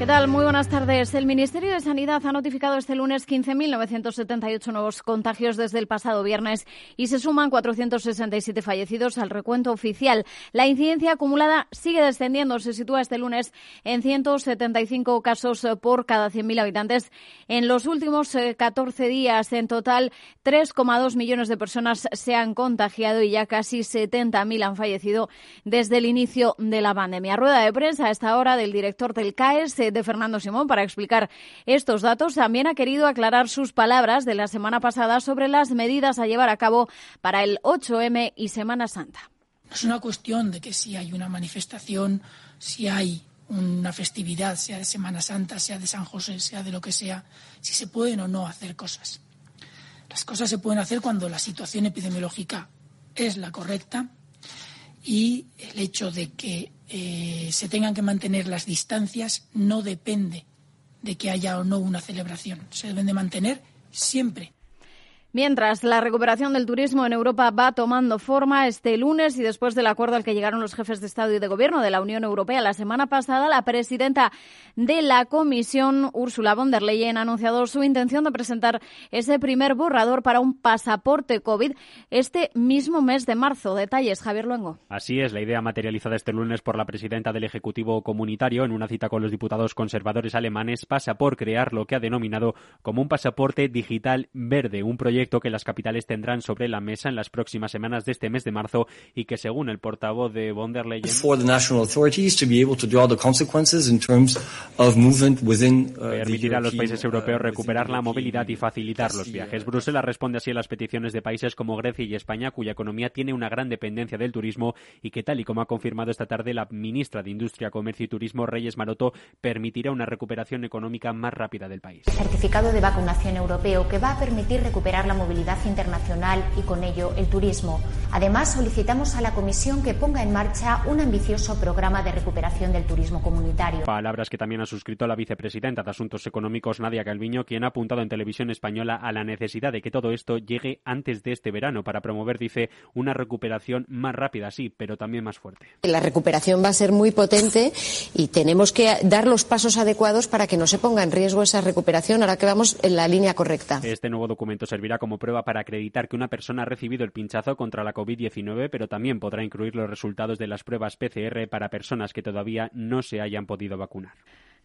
¿Qué tal? Muy buenas tardes. El Ministerio de Sanidad ha notificado este lunes 15.978 nuevos contagios desde el pasado viernes y se suman 467 fallecidos al recuento oficial. La incidencia acumulada sigue descendiendo. Se sitúa este lunes en 175 casos por cada 100.000 habitantes. En los últimos 14 eh, días, en total, 3,2 millones de personas se han contagiado y ya casi 70.000 han fallecido desde el inicio de la pandemia. Rueda de prensa a esta hora del director del CAES de Fernando Simón para explicar estos datos, también ha querido aclarar sus palabras de la semana pasada sobre las medidas a llevar a cabo para el 8M y Semana Santa. Es una cuestión de que si hay una manifestación, si hay una festividad, sea de Semana Santa, sea de San José, sea de lo que sea, si se pueden o no hacer cosas. Las cosas se pueden hacer cuando la situación epidemiológica es la correcta y el hecho de que eh, se tengan que mantener las distancias no depende de que haya o no una celebración. Se deben de mantener siempre. Mientras la recuperación del turismo en Europa va tomando forma este lunes y después del acuerdo al que llegaron los jefes de Estado y de Gobierno de la Unión Europea la semana pasada, la presidenta de la Comisión, Ursula von der Leyen, ha anunciado su intención de presentar ese primer borrador para un pasaporte COVID este mismo mes de marzo. Detalles, Javier Luengo. Así es, la idea materializada este lunes por la presidenta del Ejecutivo Comunitario en una cita con los diputados conservadores alemanes pasa por crear lo que ha denominado como un pasaporte digital verde, un proyecto que las capitales tendrán sobre la mesa en las próximas semanas de este mes de marzo y que, según el portavoz de von der Leyen, permitirá a los países europeos recuperar la movilidad y facilitar los viajes. Bruselas responde así a las peticiones de países como Grecia y España, cuya economía tiene una gran dependencia del turismo y que, tal y como ha confirmado esta tarde la ministra de Industria, Comercio y Turismo, Reyes Maroto, permitirá una recuperación económica más rápida del país. Certificado de vacunación europeo que va a permitir recuperar la movilidad internacional y con ello el turismo. Además, solicitamos a la Comisión que ponga en marcha un ambicioso programa de recuperación del turismo comunitario. Palabras que también ha suscrito la vicepresidenta de Asuntos Económicos, Nadia Calviño, quien ha apuntado en televisión española a la necesidad de que todo esto llegue antes de este verano para promover, dice, una recuperación más rápida, sí, pero también más fuerte. La recuperación va a ser muy potente y tenemos que dar los pasos adecuados para que no se ponga en riesgo esa recuperación ahora que vamos en la línea correcta. Este nuevo documento servirá como prueba para acreditar que una persona ha recibido el pinchazo contra la COVID-19, pero también podrá incluir los resultados de las pruebas PCR para personas que todavía no se hayan podido vacunar.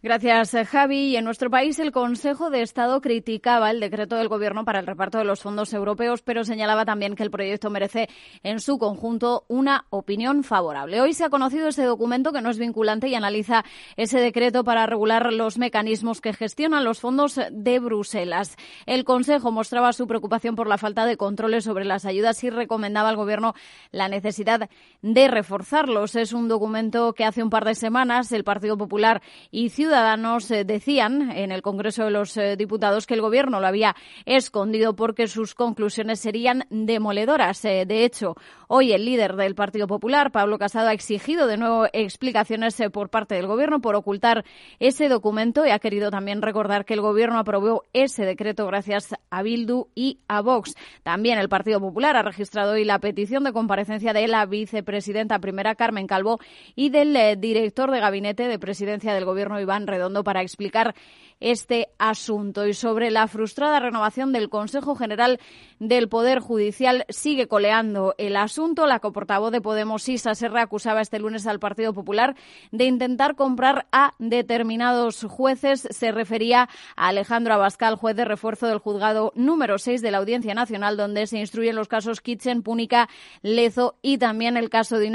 Gracias, eh, Javi. Y en nuestro país, el Consejo de Estado criticaba el decreto del Gobierno para el reparto de los fondos europeos, pero señalaba también que el proyecto merece en su conjunto una opinión favorable. Hoy se ha conocido ese documento que no es vinculante y analiza ese decreto para regular los mecanismos que gestionan los fondos de Bruselas. El Consejo mostraba su preocupación por la falta de controles sobre las ayudas y recomendaba al Gobierno la necesidad de reforzarlos. Es un documento que hace un par de semanas el Partido Popular y Ciudadanos eh, decían en el Congreso de los eh, Diputados que el Gobierno lo había escondido porque sus conclusiones serían demoledoras. Eh, de hecho, hoy el líder del Partido Popular, Pablo Casado, ha exigido de nuevo explicaciones por parte del Gobierno por ocultar ese documento y ha querido también recordar que el Gobierno aprobó ese decreto gracias a Bildu y a Vox. También el Partido Popular ha registrado hoy la petición de comparecencia de la vicepresidenta primera, Carmen Calvo, y del director de gabinete de presidencia del Gobierno, Iván Redondo para explicar este asunto. Y sobre la frustrada renovación del Consejo General del Poder Judicial sigue coleando el asunto. La coportavoz de Podemos, Isa Serra, acusaba este lunes al Partido Popular de intentar comprar a determinados jueces. Se refería a Alejandro Abascal, juez de refuerzo del juzgado número 6 de la Audiencia Nacional, donde se instruyen los casos Kitchen, Púnica, Lezo y también el caso de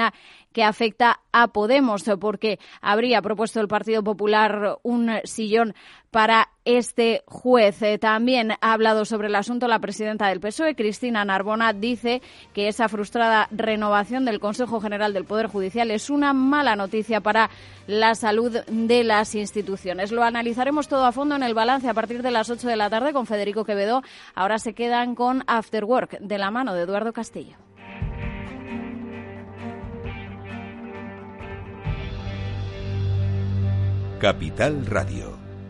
que afecta a Podemos, porque habría propuesto el Partido Popular un sillón para este juez. Eh, también ha hablado sobre el asunto la presidenta del PSOE, Cristina Narbona, dice que esa frustrada renovación del Consejo General del Poder Judicial es una mala noticia para la salud de las instituciones. Lo analizaremos todo a fondo en el balance a partir de las 8 de la tarde con Federico Quevedo. Ahora se quedan con After Work de la mano de Eduardo Castillo. Capital Radio.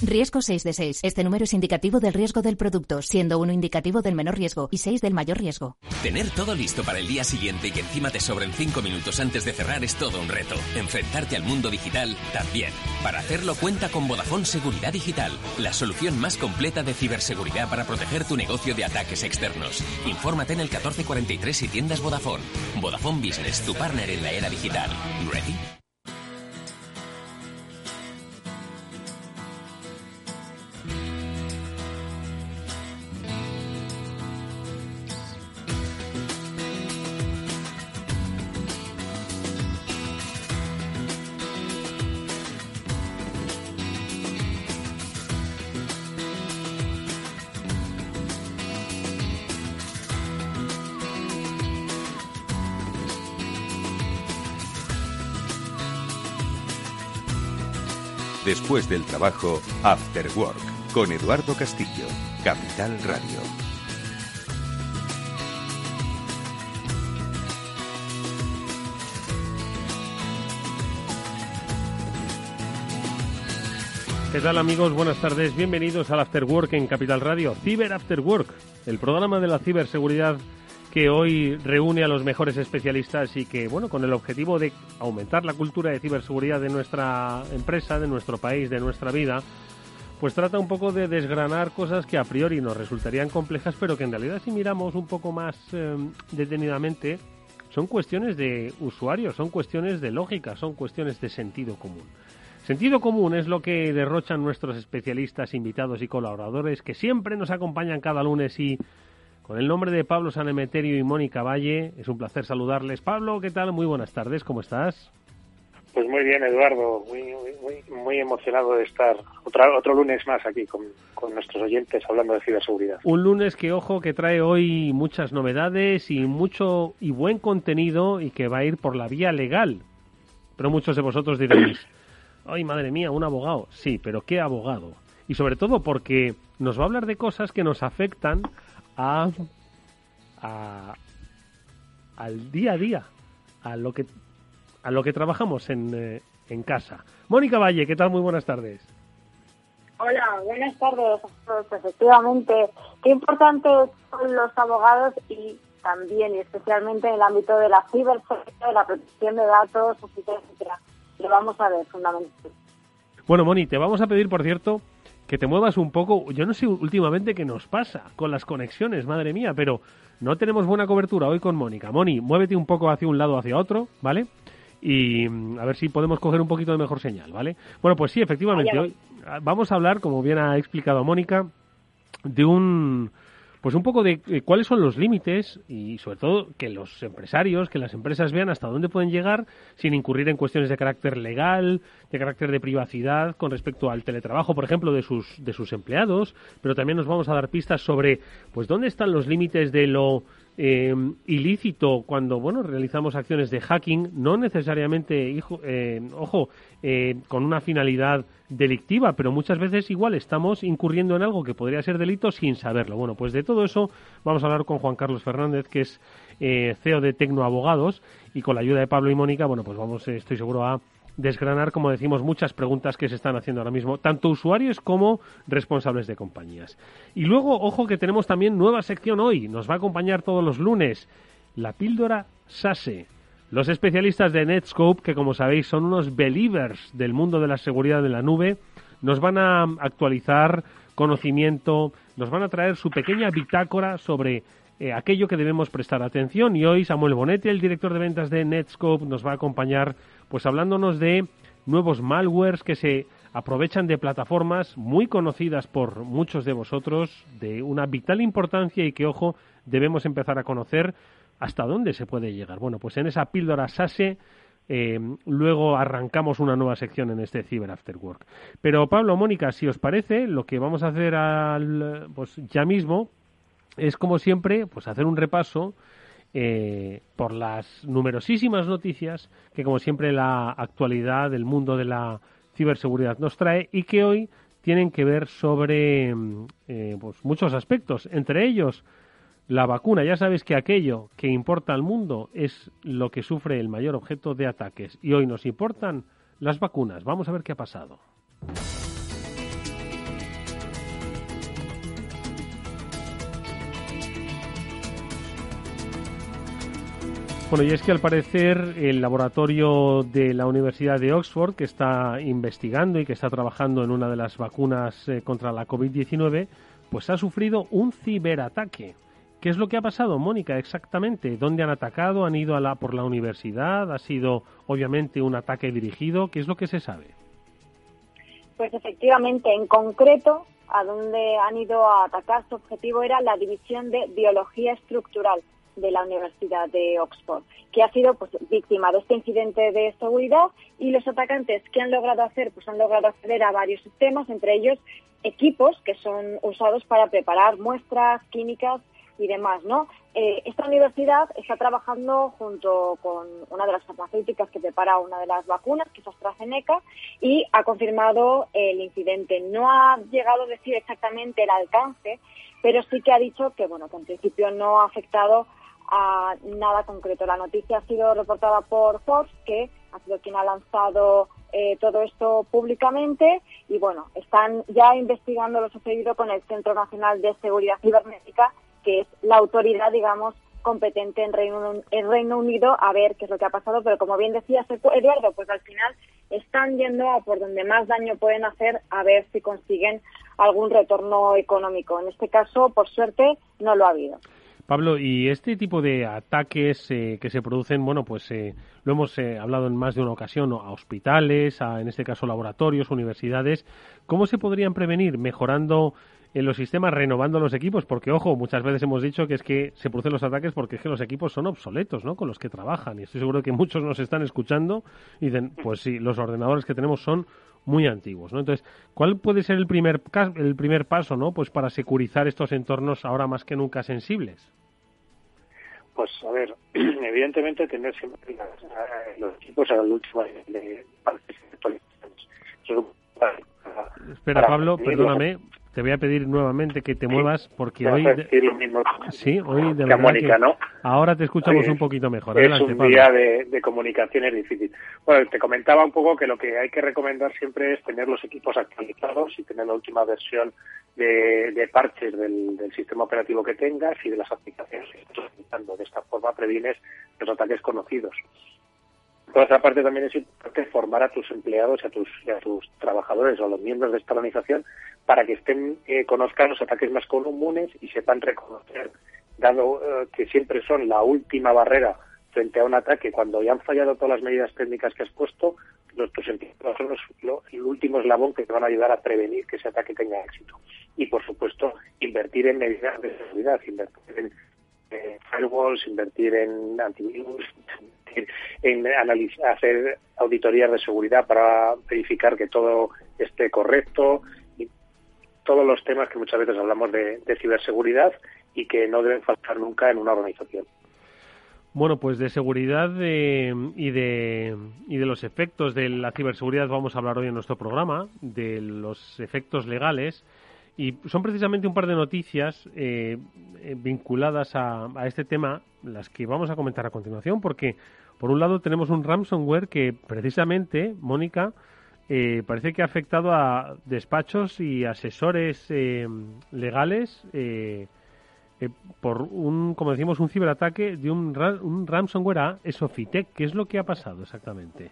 Riesgo 6 de 6. Este número es indicativo del riesgo del producto, siendo uno indicativo del menor riesgo y 6 del mayor riesgo. Tener todo listo para el día siguiente y que encima te sobren 5 minutos antes de cerrar es todo un reto. Enfrentarte al mundo digital también. Para hacerlo cuenta con Vodafone Seguridad Digital, la solución más completa de ciberseguridad para proteger tu negocio de ataques externos. Infórmate en el 1443 y tiendas Vodafone. Vodafone Business, tu partner en la era digital. ¿Ready? Después del trabajo, After Work, con Eduardo Castillo, Capital Radio. ¿Qué tal amigos? Buenas tardes. Bienvenidos al After Work en Capital Radio. Ciber After Work, el programa de la ciberseguridad que hoy reúne a los mejores especialistas y que, bueno, con el objetivo de aumentar la cultura de ciberseguridad de nuestra empresa, de nuestro país, de nuestra vida, pues trata un poco de desgranar cosas que a priori nos resultarían complejas, pero que en realidad si miramos un poco más eh, detenidamente, son cuestiones de usuario, son cuestiones de lógica, son cuestiones de sentido común. Sentido común es lo que derrochan nuestros especialistas, invitados y colaboradores que siempre nos acompañan cada lunes y con el nombre de Pablo Sanemeterio y Mónica Valle. Es un placer saludarles. Pablo, ¿qué tal? Muy buenas tardes, ¿cómo estás? Pues muy bien, Eduardo. Muy, muy, muy emocionado de estar otro, otro lunes más aquí con, con, nuestros oyentes hablando de ciberseguridad. Un lunes que, ojo, que trae hoy muchas novedades y mucho y buen contenido y que va a ir por la vía legal. Pero muchos de vosotros diréis, ay, madre mía, un abogado. Sí, pero ¿qué abogado? Y sobre todo porque nos va a hablar de cosas que nos afectan a, al día a día, a lo que, a lo que trabajamos en, eh, en casa. Mónica Valle, ¿qué tal? Muy buenas tardes. Hola, buenas tardes Efectivamente, qué importante son los abogados y también y especialmente en el ámbito de la ciberseguridad, de la protección de datos, etcétera, etcétera. Lo vamos a ver fundamentalmente. Bueno, Moni, te vamos a pedir, por cierto, que te muevas un poco. Yo no sé últimamente qué nos pasa con las conexiones, madre mía, pero no tenemos buena cobertura hoy con Mónica. Moni, muévete un poco hacia un lado o hacia otro, ¿vale? Y mm, a ver si podemos coger un poquito de mejor señal, ¿vale? Bueno, pues sí, efectivamente, hoy ah, vamos a hablar, como bien ha explicado Mónica, de un pues un poco de eh, cuáles son los límites y sobre todo que los empresarios, que las empresas vean hasta dónde pueden llegar sin incurrir en cuestiones de carácter legal, de carácter de privacidad con respecto al teletrabajo, por ejemplo, de sus de sus empleados, pero también nos vamos a dar pistas sobre pues dónde están los límites de lo eh, ilícito cuando bueno realizamos acciones de hacking, no necesariamente, hijo, eh, ojo, eh, con una finalidad delictiva, pero muchas veces igual estamos incurriendo en algo que podría ser delito sin saberlo. Bueno, pues de todo eso vamos a hablar con Juan Carlos Fernández, que es CEO de Tecnoabogados, y con la ayuda de Pablo y Mónica, bueno, pues vamos, estoy seguro, a desgranar, como decimos, muchas preguntas que se están haciendo ahora mismo, tanto usuarios como responsables de compañías. Y luego, ojo que tenemos también nueva sección hoy, nos va a acompañar todos los lunes, la píldora SASE. Los especialistas de Netscope, que como sabéis son unos believers del mundo de la seguridad de la nube, nos van a actualizar conocimiento, nos van a traer su pequeña bitácora sobre eh, aquello que debemos prestar atención. Y hoy Samuel Bonetti, el director de ventas de Netscope, nos va a acompañar pues hablándonos de nuevos malwares que se aprovechan de plataformas muy conocidas por muchos de vosotros, de una vital importancia y que, ojo, debemos empezar a conocer hasta dónde se puede llegar. Bueno, pues en esa píldora SASE eh, luego arrancamos una nueva sección en este Cyber After Work. Pero Pablo, Mónica, si os parece, lo que vamos a hacer al, pues ya mismo es como siempre, pues hacer un repaso eh, por las numerosísimas noticias que, como siempre, la actualidad del mundo de la ciberseguridad nos trae y que hoy tienen que ver sobre mm, eh, pues muchos aspectos, entre ellos la vacuna. Ya sabes que aquello que importa al mundo es lo que sufre el mayor objeto de ataques y hoy nos importan las vacunas. Vamos a ver qué ha pasado. Bueno, y es que al parecer el laboratorio de la Universidad de Oxford, que está investigando y que está trabajando en una de las vacunas eh, contra la COVID-19, pues ha sufrido un ciberataque. ¿Qué es lo que ha pasado, Mónica, exactamente? ¿Dónde han atacado? ¿Han ido a la, por la universidad? ¿Ha sido, obviamente, un ataque dirigido? ¿Qué es lo que se sabe? Pues efectivamente, en concreto, a donde han ido a atacar, su objetivo era la división de biología estructural de la Universidad de Oxford, que ha sido pues, víctima de este incidente de seguridad y los atacantes que han logrado hacer, pues han logrado acceder a varios sistemas, entre ellos equipos que son usados para preparar muestras químicas y demás, ¿no? Eh, esta universidad está trabajando junto con una de las farmacéuticas que prepara una de las vacunas, que es AstraZeneca, y ha confirmado el incidente. No ha llegado a decir exactamente el alcance, pero sí que ha dicho que, bueno, que en principio no ha afectado a nada concreto. La noticia ha sido reportada por Forbes, que ha sido quien ha lanzado eh, todo esto públicamente y bueno, están ya investigando lo sucedido con el Centro Nacional de Seguridad Cibernética, que es la autoridad, digamos, competente en Reino, en Reino Unido a ver qué es lo que ha pasado, pero como bien decías, Eduardo, pues al final están yendo a por donde más daño pueden hacer a ver si consiguen algún retorno económico. En este caso, por suerte, no lo ha habido. Pablo, y este tipo de ataques eh, que se producen, bueno, pues eh, lo hemos eh, hablado en más de una ocasión, a hospitales, a, en este caso laboratorios, universidades, ¿cómo se podrían prevenir? Mejorando en los sistemas, renovando los equipos, porque ojo, muchas veces hemos dicho que es que se producen los ataques porque es que los equipos son obsoletos, ¿no? Con los que trabajan. Y estoy seguro que muchos nos están escuchando y dicen, pues sí, los ordenadores que tenemos son muy antiguos, ¿no? Entonces, ¿cuál puede ser el primer el primer paso, ¿no? Pues para securizar estos entornos ahora más que nunca sensibles. Pues a ver, evidentemente tener siempre los equipos al último de, de, Espera, Pablo, perdóname, te voy a pedir nuevamente que te muevas porque hoy sí hoy de verdad ¿no? ahora te escuchamos un poquito mejor. Es un día de, de, comunicación es difícil. Bueno te comentaba un poco que lo que hay que recomendar siempre es tener los equipos actualizados y tener la última versión de, de parches del, del, sistema operativo que tengas y de las aplicaciones que estás utilizando. De esta forma previenes los ataques conocidos por otra parte, también es importante formar a tus empleados a tus, a tus trabajadores o a los miembros de esta organización para que estén eh, conozcan los ataques más comunes y sepan reconocer, dado eh, que siempre son la última barrera frente a un ataque, cuando ya han fallado todas las medidas técnicas que has puesto, los, tus empleados son los, el último eslabón que te van a ayudar a prevenir que ese ataque tenga éxito. Y, por supuesto, invertir en medidas de seguridad, invertir en eh, firewalls, invertir en antivirus, en analizar, hacer auditorías de seguridad para verificar que todo esté correcto y todos los temas que muchas veces hablamos de, ciberseguridad y que no deben faltar nunca en una organización. Bueno, pues de seguridad y, de, y de los efectos de la ciberseguridad vamos a hablar hoy en nuestro programa, de los efectos legales. Y son precisamente un par de noticias eh, eh, vinculadas a, a, este tema, las que vamos a comentar a continuación, porque por un lado tenemos un ransomware que precisamente, Mónica, eh, parece que ha afectado a despachos y asesores eh, legales eh, por un, como decimos, un ciberataque de un, un ransomware a Esofitec. ¿Qué es lo que ha pasado exactamente?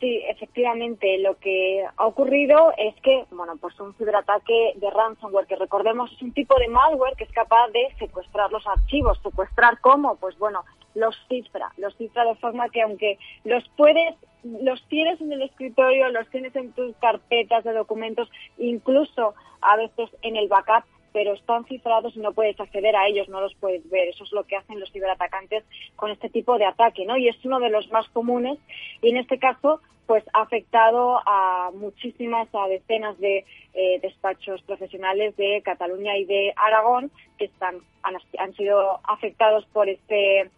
Sí, efectivamente, lo que ha ocurrido es que, bueno, pues un ciberataque de ransomware, que recordemos es un tipo de malware que es capaz de secuestrar los archivos. ¿Secuestrar cómo? Pues bueno, los cifra, los cifra de forma que aunque los puedes, los tienes en el escritorio, los tienes en tus carpetas de documentos, incluso a veces en el backup, pero están cifrados y no puedes acceder a ellos, no los puedes ver. Eso es lo que hacen los ciberatacantes con este tipo de ataque, ¿no? Y es uno de los más comunes y en este caso pues ha afectado a muchísimas, a decenas de eh, despachos profesionales de Cataluña y de Aragón que están han, han sido afectados por este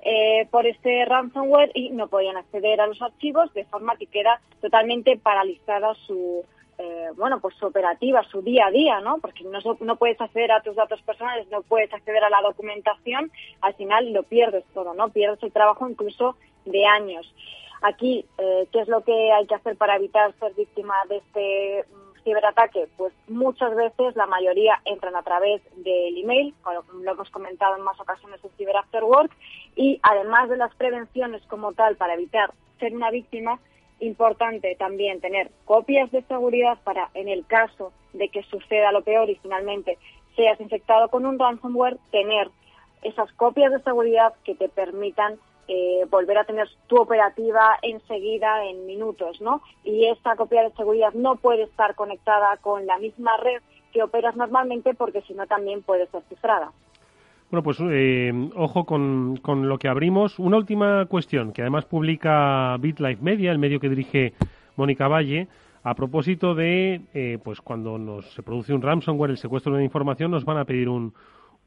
eh, por este ransomware y no podían acceder a los archivos, de forma que queda totalmente paralizada su, eh, bueno, pues su operativa, su día a día, ¿no? Porque no, no puedes acceder a tus datos personales, no puedes acceder a la documentación, al final lo pierdes todo, ¿no? Pierdes el trabajo incluso de años. Aquí, eh, ¿qué es lo que hay que hacer para evitar ser víctima de este mm, ciberataque? Pues muchas veces la mayoría entran a través del email, lo hemos comentado en más ocasiones en Cyber After Work, y además de las prevenciones como tal para evitar ser una víctima, importante también tener copias de seguridad para, en el caso de que suceda lo peor y finalmente seas infectado con un ransomware, tener esas copias de seguridad que te permitan eh, volver a tener tu operativa enseguida en minutos, ¿no? Y esta copia de seguridad no puede estar conectada con la misma red que operas normalmente porque si no también puede ser cifrada. Bueno, pues eh, ojo con, con, lo que abrimos. Una última cuestión que además publica BitLife Media, el medio que dirige Mónica Valle, a propósito de, eh, pues cuando nos se produce un ransomware, el secuestro de información, nos van a pedir un,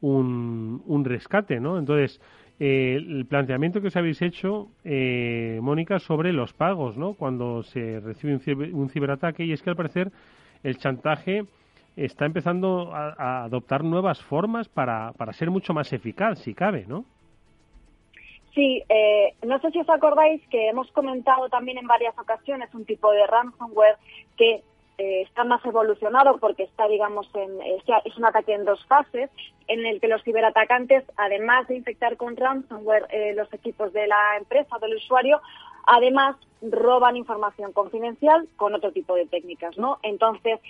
un, un rescate, ¿no? Entonces, eh, el planteamiento que os habéis hecho, Mónica, sobre los pagos, ¿no? Cuando se recibe un, un ciberataque, y es que al parecer el chantaje está empezando a, adoptar nuevas formas para, para, ser mucho más eficaz, si cabe, ¿no? Sí, eh, no sé si os acordáis que hemos comentado también en varias ocasiones un tipo de ransomware que eh, está más evolucionado porque está, digamos, en, eh, es un ataque en dos fases, en el que los ciberatacantes, además de infectar con ransomware los equipos de la empresa, del usuario, además roban información confidencial con otro tipo de técnicas, ¿no? Entonces,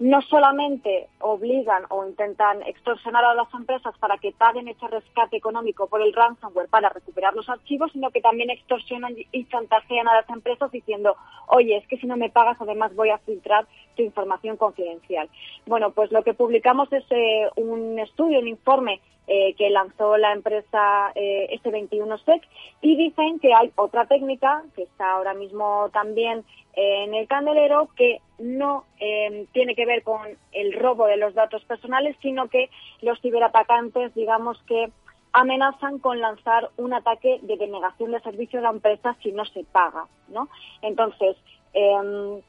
no solamente obligan o intentan extorsionar a las empresas para que paguen ese rescate económico por el ransomware para recuperar los archivos, sino que también extorsionan y chantajean a las empresas diciendo, oye, es que si no me pagas además voy a filtrar tu información confidencial. Bueno, pues lo que publicamos es eh, un estudio, un informe eh, que lanzó la empresa eh, S21SEC y dicen que hay otra técnica que está ahora mismo también en el candelero que no eh, tiene que ver con el robo de los datos personales, sino que los ciberatacantes, digamos que amenazan con lanzar un ataque de denegación de servicio a la empresa si no se paga, ¿no? Entonces, em,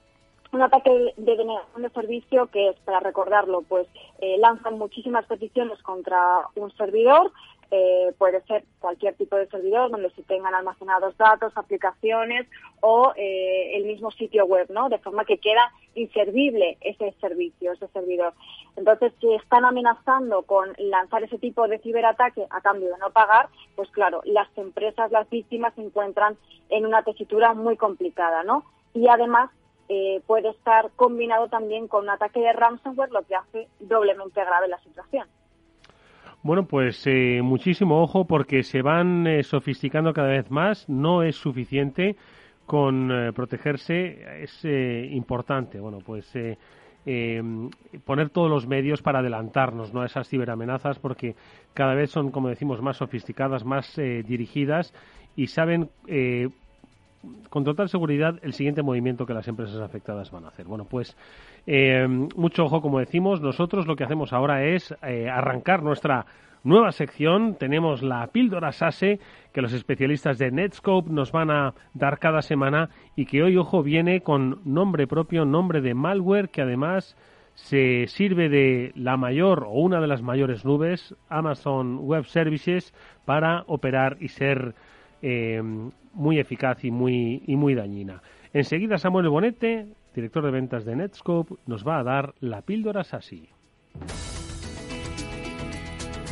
un ataque de denegación de servicio que es, para recordarlo, pues eh, lanzan muchísimas peticiones contra un servidor, eh, puede ser cualquier tipo de servidor donde se tengan almacenados datos, aplicaciones o eh, el mismo sitio web, ¿no? De forma que queda inservible ese servicio, ese servidor. Entonces, si están amenazando con lanzar ese tipo de ciberataque a cambio de no pagar, pues claro, las empresas, las víctimas se encuentran en una tesitura muy complicada, ¿no? Y además eh, puede estar combinado también con un ataque de ransomware, lo que hace doblemente grave la situación. Bueno, pues eh, muchísimo ojo porque se van eh, sofisticando cada vez más. No es suficiente con eh, protegerse, es importante. Bueno, pues poner todos los medios para adelantarnos ¿no? a esas ciberamenazas porque cada vez son, como decimos, más sofisticadas, más dirigidas y saben con total seguridad el siguiente movimiento que las empresas afectadas van a hacer. Bueno, pues eh, mucho ojo, como decimos, nosotros lo que hacemos ahora es eh, arrancar nuestra nueva sección. Tenemos la píldora SASE que los especialistas de Netscope nos van a dar cada semana y que hoy, ojo, viene con nombre propio, nombre de malware que además se sirve de la mayor o una de las mayores nubes, Amazon Web Services, para operar y ser eh, muy eficaz y muy, y muy dañina. Enseguida Samuel Bonete, director de ventas de Netscope, nos va a dar la píldora SASI.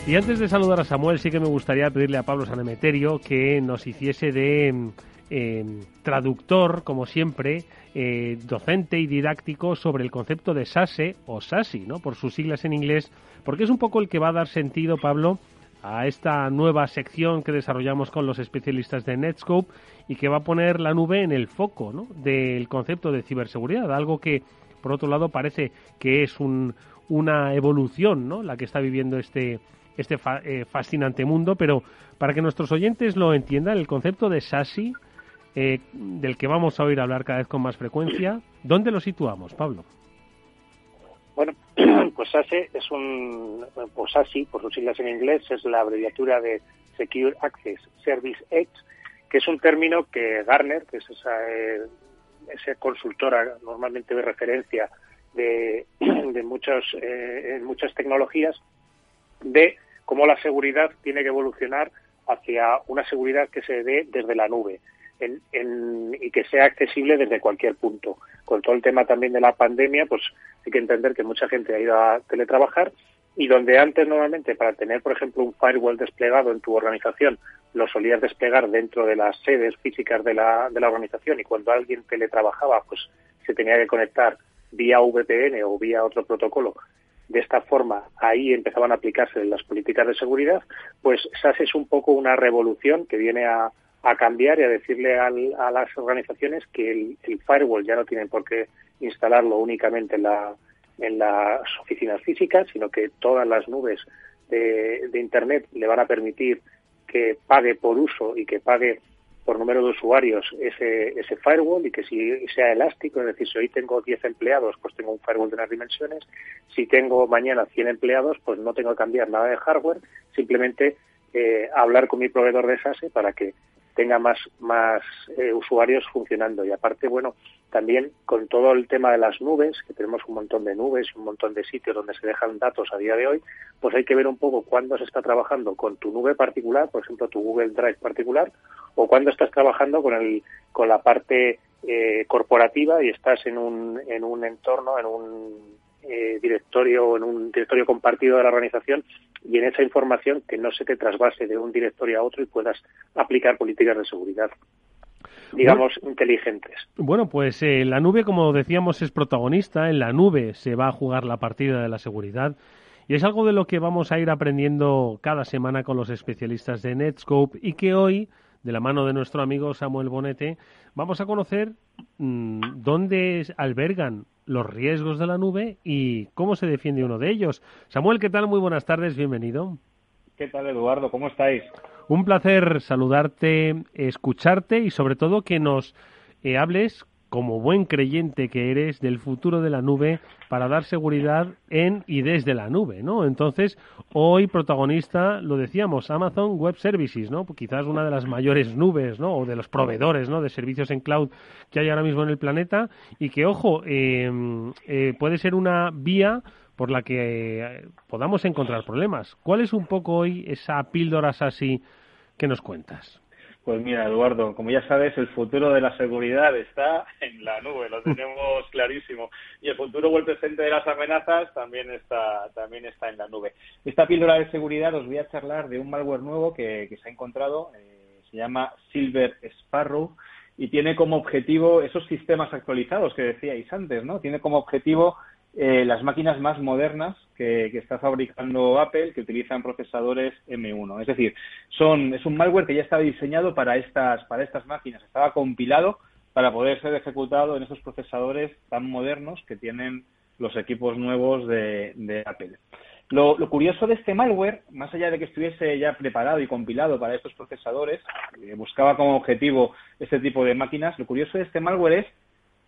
Y antes de saludar a Samuel, sí que me gustaría pedirle a Pablo Sanemeterio que nos hiciese de em, traductor, como siempre, eh, docente y didáctico sobre el concepto de SASE o SASI, ¿no? por sus siglas en inglés, porque es un poco el que va a dar sentido, Pablo, a esta nueva sección que desarrollamos con los especialistas de Netscope y que va a poner la nube en el foco del concepto de ciberseguridad, algo que por otro lado parece que es un, una evolución ¿no? la que está viviendo este, este eh, fascinante mundo, pero para que nuestros oyentes lo entiendan, el concepto de SASI, eh, del que vamos a oír hablar cada vez con más frecuencia, ¿dónde lo situamos, Pablo? Bueno, pues SASE es un, pues SASI, por sus siglas en inglés, es la abreviatura de Secure Access Service Edge, que es un término que Garner, que es esa, eh, consultora normalmente de referencia de, de muchos, eh, en muchas tecnologías, de cómo la seguridad tiene que evolucionar hacia una seguridad que se dé desde la nube y que sea accesible desde cualquier punto. Con todo el tema también de la pandemia, pues hay que entender que mucha gente ha ido a teletrabajar y donde antes normalmente para tener, por ejemplo, un firewall desplegado en tu organización, lo solías desplegar dentro de las sedes físicas de la, de la organización y cuando alguien teletrabajaba, pues se tenía que conectar vía VPN o vía otro protocolo. De esta forma, ahí empezaban a aplicarse las políticas de seguridad, pues SAS es un poco una revolución que viene a, a cambiar y a decirle a las organizaciones que el, firewall ya no tienen por qué instalarlo únicamente en, la, en las oficinas físicas, sino que todas las nubes de, Internet le van a permitir que pague por uso y que pague por número de usuarios ese, ese firewall y que si sea elástico, es decir, si hoy tengo 10 empleados, pues tengo un firewall de unas dimensiones, si tengo mañana 100 empleados, pues no tengo que cambiar nada de hardware, simplemente eh, hablar con mi proveedor de SASE para que tenga más, más eh, usuarios funcionando. Y aparte, bueno, también con todo el tema de las nubes, que tenemos un montón de nubes un montón de sitios donde se dejan datos a día de hoy, pues hay que ver un poco cuándo se está trabajando con tu nube particular, por ejemplo, tu Google Drive particular, o cuándo estás trabajando con, el, con la parte eh, corporativa y estás en un, en un entorno, en un eh, directorio, en un directorio compartido de la organización y en esa información que no se te trasvase de un directorio a otro y puedas aplicar políticas de seguridad digamos, inteligentes. Bueno, pues eh, la nube, como decíamos, es protagonista. En la nube se va a jugar la partida de la seguridad. Y es algo de lo que vamos a ir aprendiendo cada semana con los especialistas de Netscope y que hoy, de la mano de nuestro amigo Samuel Bonete, vamos a conocer mmm, dónde albergan los riesgos de la nube y cómo se defiende uno de ellos. Samuel, ¿qué tal? Muy buenas tardes, bienvenido. ¿Qué tal, Eduardo? ¿Cómo estáis? Un placer saludarte, escucharte y sobre todo que nos eh, hables como buen creyente que eres del futuro de la nube para dar seguridad en y desde la nube, ¿no? Entonces, hoy protagonista, lo decíamos, Amazon Web Services, ¿no? Quizás una de las mayores nubes, ¿no? O de los proveedores, ¿no? De servicios en cloud que hay ahora mismo en el planeta y que, ojo, em, eh, puede ser una vía por la que eh, podamos encontrar problemas. ¿Cuál es un poco hoy esa píldora así que nos cuentas? Pues mira, Eduardo, como ya sabes, el futuro de la seguridad está en la nube, lo tenemos clarísimo. Y el futuro o el presente de las amenazas también está, también está en la nube. Esta píldora de seguridad os voy a charlar de un malware nuevo que, se ha encontrado, eh, se llama Silver Sparrow, y tiene como objetivo esos sistemas actualizados que decíais antes, ¿no? Tiene como objetivo eh, las máquinas más modernas que, está fabricando Apple que utilizan procesadores M1. Es decir, son, es un malware que ya estaba diseñado para estas, para estas máquinas, estaba compilado para poder ser ejecutado en esos procesadores tan modernos que tienen los equipos nuevos de, Apple. Lo, curioso de este malware, más allá de que estuviese ya preparado y compilado para estos procesadores, que buscaba como objetivo este tipo de máquinas, lo curioso de este malware es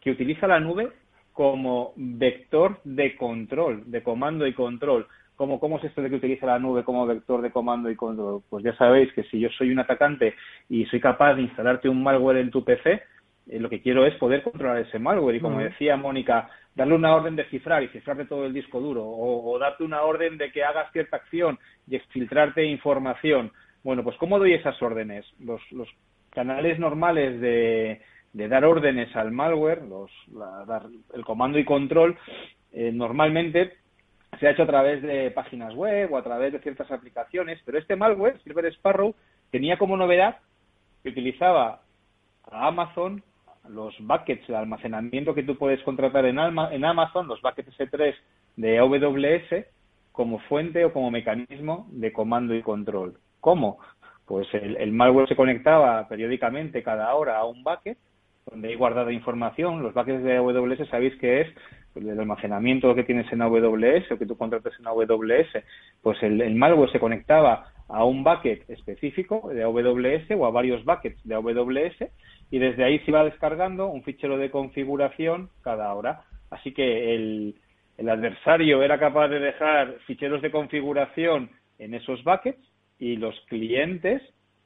que utiliza la nube como vector de control, de comando y control. ¿Cómo, ¿Cómo es esto de que utiliza la nube como vector de comando y control? Pues ya sabéis que si yo soy un atacante y soy capaz de instalarte un malware en tu PC, eh, lo que quiero es poder controlar ese malware. Y como decía Mónica, darle una orden de cifrar y cifrarte todo el disco duro, o, darte una orden de que hagas cierta acción y exfiltrarte información. Bueno, pues ¿cómo doy esas órdenes? los canales normales de, de dar órdenes al malware, los, el comando y control, eh, normalmente se ha hecho a través de páginas web o a través de ciertas aplicaciones, pero este malware, Silver Sparrow, tenía como novedad que utilizaba a Amazon los buckets de almacenamiento que tú puedes contratar en, en Amazon, los buckets S3 de AWS, como fuente o como mecanismo de comando y control. ¿Cómo? Pues el malware se conectaba periódicamente cada hora a un bucket donde hay guardada información. Los buckets de AWS sabéis que es el almacenamiento que tienes en AWS o que tú contrates en AWS. Pues el, malware se conectaba a un bucket específico de AWS o a varios buckets de AWS y desde ahí se iba descargando un fichero de configuración cada hora. Así que el, el adversario era capaz de dejar ficheros de configuración en esos buckets y los clientes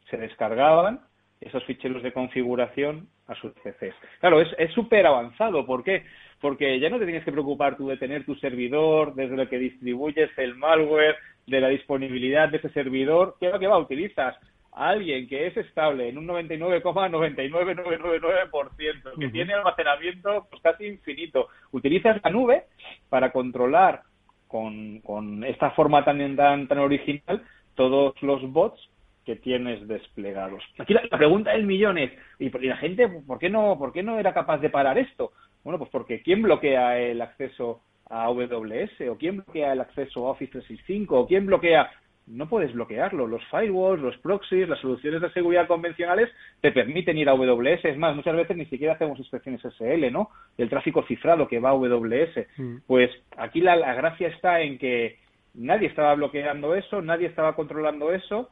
se descargaban esos ficheros de configuración a sus PCs. Claro, es súper avanzado. ¿Por qué? Porque ya no te tienes que preocupar tú de tener tu servidor, desde lo que distribuyes el malware, de la disponibilidad de ese servidor. ¿Qué va? ¿Qué va? Utilizas a alguien que es estable en un 99,99999%, que tiene almacenamiento pues, casi infinito. Utilizas la nube para controlar con, con esta forma tan, tan, tan original todos los bots que tienes desplegados. Aquí la, pregunta del millón es, ¿y, la gente por qué no por qué no era capaz de parar esto? Bueno, pues porque ¿quién bloquea el acceso a AWS o quién bloquea el acceso a Office 365 o quién bloquea no puedes bloquearlo. Los firewalls, los proxies, las soluciones de seguridad convencionales te permiten ir a AWS. Es más, muchas veces ni siquiera hacemos inspecciones SL, ¿no? El tráfico cifrado que va a AWS. Mm. Pues aquí la, gracia está en que nadie estaba bloqueando eso, nadie estaba controlando eso,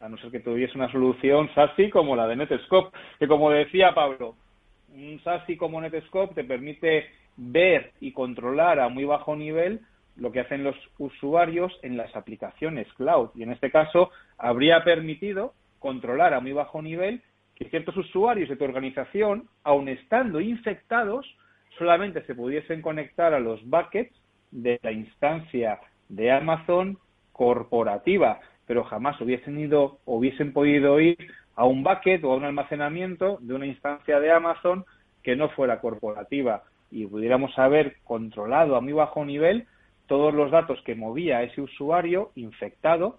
a no ser que tuviese una solución SASI como la de Netscope, que como decía Pablo, un SASI como Netscope te permite ver y controlar a muy bajo nivel lo que hacen los usuarios en las aplicaciones cloud. Y en este caso habría permitido controlar a muy bajo nivel que ciertos usuarios de tu organización, aun estando infectados, solamente se pudiesen conectar a los buckets de la instancia de Amazon corporativa, pero jamás hubiesen ido hubiesen podido ir a un bucket o a un almacenamiento de una instancia de Amazon que no fuera corporativa y pudiéramos haber controlado a muy bajo nivel todos los datos que movía ese usuario infectado.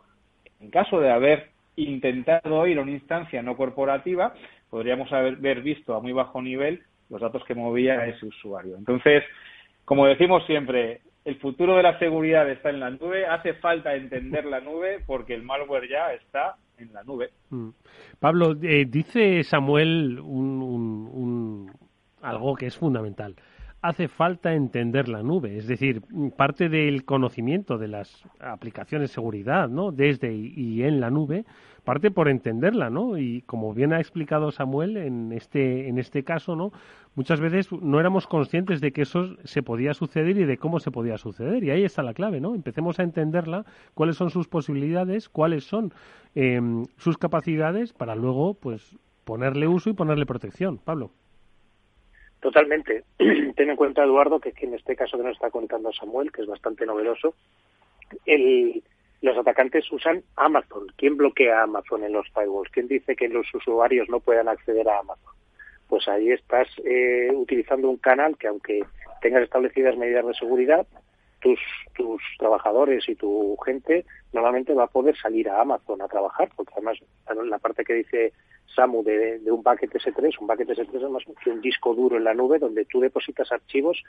En caso de haber intentado ir a una instancia no corporativa, podríamos haber visto a muy bajo nivel los datos que movía ese usuario. Entonces, como decimos siempre, el futuro de la seguridad está en la nube, hace falta entender la nube porque el malware ya está en la nube. Mm. Pablo, eh, dice Samuel algo que es fundamental hace falta entender la nube, es decir, parte del conocimiento de las aplicaciones de seguridad, ¿no? Desde y en la nube, parte por entenderla, ¿no? Y como bien ha explicado Samuel en este en este caso, ¿no? Muchas veces no éramos conscientes de que eso se podía suceder y de cómo se podía suceder y ahí está la clave, ¿no? Empecemos a entenderla, cuáles son sus posibilidades, cuáles son em, sus capacidades para luego, pues, ponerle uso y ponerle protección. Pablo. Totalmente. Ten en cuenta, Eduardo, que en este caso que nos está contando Samuel, que es bastante novedoso, el, los atacantes usan Amazon. ¿Quién bloquea Amazon en los firewalls? ¿Quién dice que los usuarios no puedan acceder a Amazon? Pues ahí estás eh, utilizando un canal que, aunque tengas establecidas medidas de seguridad, tus, tus trabajadores y tu gente normalmente va a poder salir a Amazon a trabajar, porque además la parte que dice Samu de, un bucket S3, un bucket S3 es más que un disco duro en la nube donde tú depositas archivos,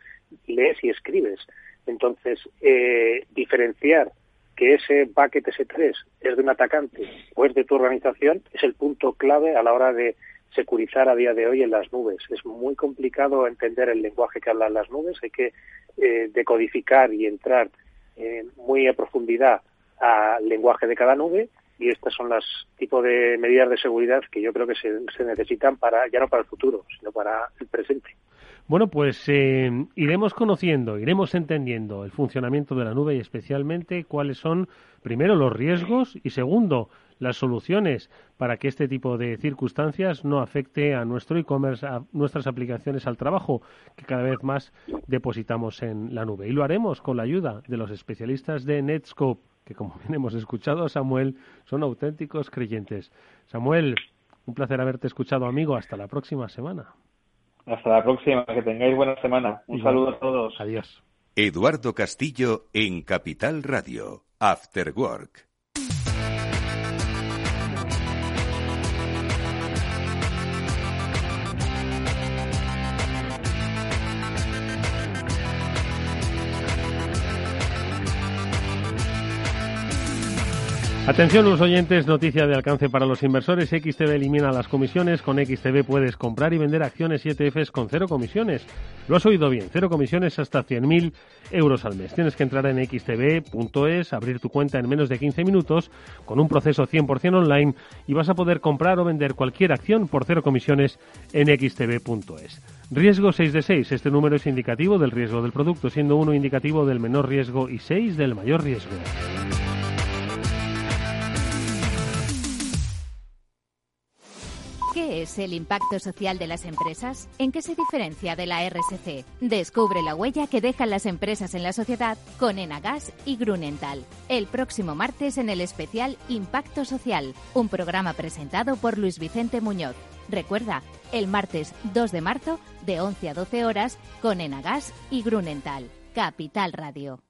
lees y escribes. Entonces, eh, diferenciar que ese bucket S3 es de un atacante o es de tu organización es el punto clave a la hora de securizar a día de hoy en las nubes. Es muy complicado entender el lenguaje que hablan las nubes, hay que eh, decodificar y entrar eh, muy a profundidad al lenguaje de cada nube y estas son las tipos de medidas de seguridad que yo creo que se, necesitan para ya no para el futuro, sino para el presente. Bueno, pues eh, iremos conociendo, iremos entendiendo el funcionamiento de la nube y especialmente cuáles son, primero, los riesgos y, segundo, las soluciones para que este tipo de circunstancias no afecte a nuestro e-commerce, a nuestras aplicaciones al trabajo, que cada vez más depositamos en la nube. Y lo haremos con la ayuda de los especialistas de Netscope, que como bien hemos escuchado, Samuel, son auténticos creyentes. Samuel, un placer haberte escuchado, amigo. Hasta la próxima semana. Hasta la próxima. Que tengáis buena semana. Un saludo a todos. Adiós. Eduardo Castillo en Capital Radio. After Work. Atención los oyentes, noticia de alcance para los inversores. XTB elimina las comisiones. Con XTB puedes comprar y vender acciones y ETFs con cero comisiones. Lo has oído bien, cero comisiones hasta 100.000 euros al mes. Tienes que entrar en xtb.es, abrir tu cuenta en menos de 15 minutos con un proceso 100% online y vas a poder comprar o vender cualquier acción por cero comisiones en xtb.es. Riesgo 6 de 6. Este número es indicativo del riesgo del producto, siendo uno indicativo del menor riesgo y 6 del mayor riesgo. Es el impacto social de las empresas? ¿En qué se diferencia de la RSC? Descubre la huella que dejan las empresas en la sociedad con Enagas y Grunenthal. El próximo martes en el especial Impacto Social, un programa presentado por Luis Vicente Muñoz. Recuerda, el martes 2 de marzo de 11 a 12 horas con Enagas y Grunenthal. Capital Radio.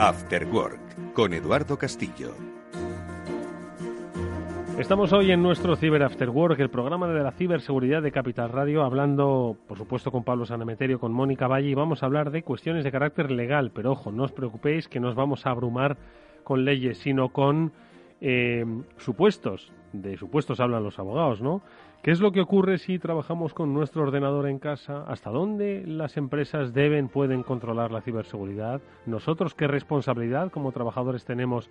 After Work con Eduardo Castillo. Estamos hoy en nuestro Ciber After Work, el programa de la ciberseguridad de Capital Radio, hablando, por supuesto, con Pablo Sanemeterio, con Mónica Valle, y vamos a hablar de cuestiones de carácter legal. Pero ojo, no os preocupéis que nos vamos a abrumar con leyes, sino con eh, supuestos. De supuestos hablan los abogados, ¿no? ¿Qué es lo que ocurre si trabajamos con nuestro ordenador en casa? ¿Hasta dónde las empresas deben, pueden controlar la ciberseguridad? ¿Nosotros qué responsabilidad como trabajadores tenemos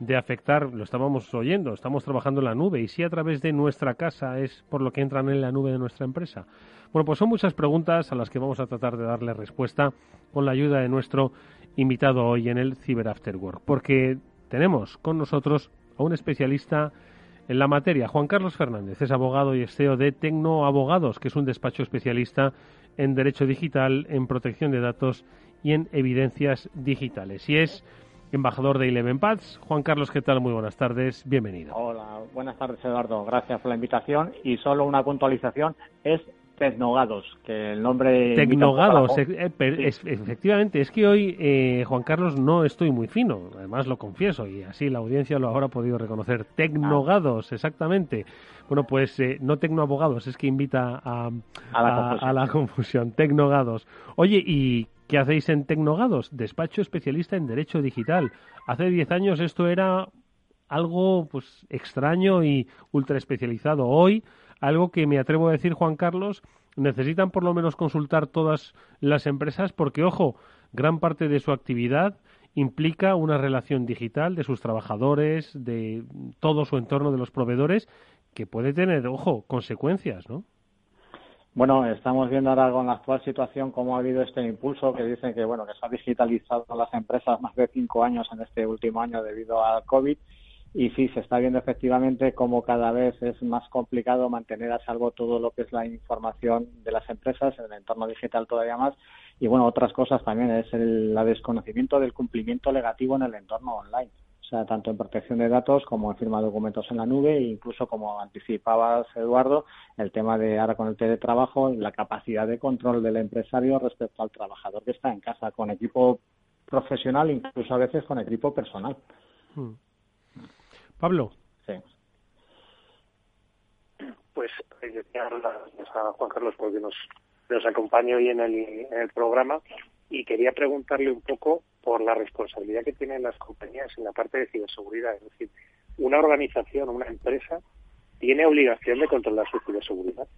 de afectar? Lo estábamos oyendo, estamos trabajando en la nube y si a través de nuestra casa es por lo que entran en la nube de nuestra empresa. Bueno, pues son muchas preguntas a las que vamos a tratar de darle respuesta con la ayuda de nuestro invitado hoy en el Cyber After Work, porque tenemos con nosotros a un especialista en la materia, Juan Carlos Fernández es abogado y CEO de Tecno Abogados, que es un despacho especialista en derecho digital, en protección de datos y en evidencias digitales. Y es embajador de Eleven Paths. Juan Carlos, ¿qué tal? Muy buenas tardes, bienvenido. Hola, buenas tardes Eduardo, gracias por la invitación y solo una puntualización, es Tecnogados, que el nombre... Tecnogados, eh, efectivamente, es que hoy, eh, Juan Carlos, no estoy muy fino, además lo confieso, y así la audiencia lo habrá podido reconocer. Tecnogados, exactamente. Bueno, pues eh, no tecnoabogados, es que invita a, a, la confusión. Tecnogados. Oye, ¿y qué hacéis en Tecnogados? Despacho especialista en Derecho Digital. Hace 10 años esto era algo pues extraño y ultra especializado. Hoy algo que me atrevo a decir, Juan Carlos, necesitan por lo menos consultar todas las empresas porque, ojo, gran parte de su actividad implica una relación digital de sus trabajadores, de todo su entorno de los proveedores, que puede tener, ojo, consecuencias, ¿no? Bueno, estamos viendo ahora con la actual situación cómo ha habido este impulso que dicen que bueno que se ha digitalizado las empresas más de cinco años en este último año debido al COVID y sí, se está viendo efectivamente cómo cada vez es más complicado mantener a salvo todo lo que es la información de las empresas, en el entorno digital todavía más. Y bueno, otras cosas también es el desconocimiento del cumplimiento negativo en el entorno online. O sea, tanto en protección de datos como en firma de documentos en la nube e incluso, como anticipabas, Eduardo, el tema de ahora con el teletrabajo, la capacidad de control del empresario respecto al trabajador que está en casa con equipo profesional, incluso a veces con equipo personal. Hmm. Pablo. Sí. Pues eh, a Juan Carlos porque nos, nos acompaña hoy en el, en el programa y quería preguntarle un poco por la responsabilidad que tienen las compañías en la parte de ciberseguridad. Es decir, una organización, una empresa, tiene obligación de controlar su ciberseguridad.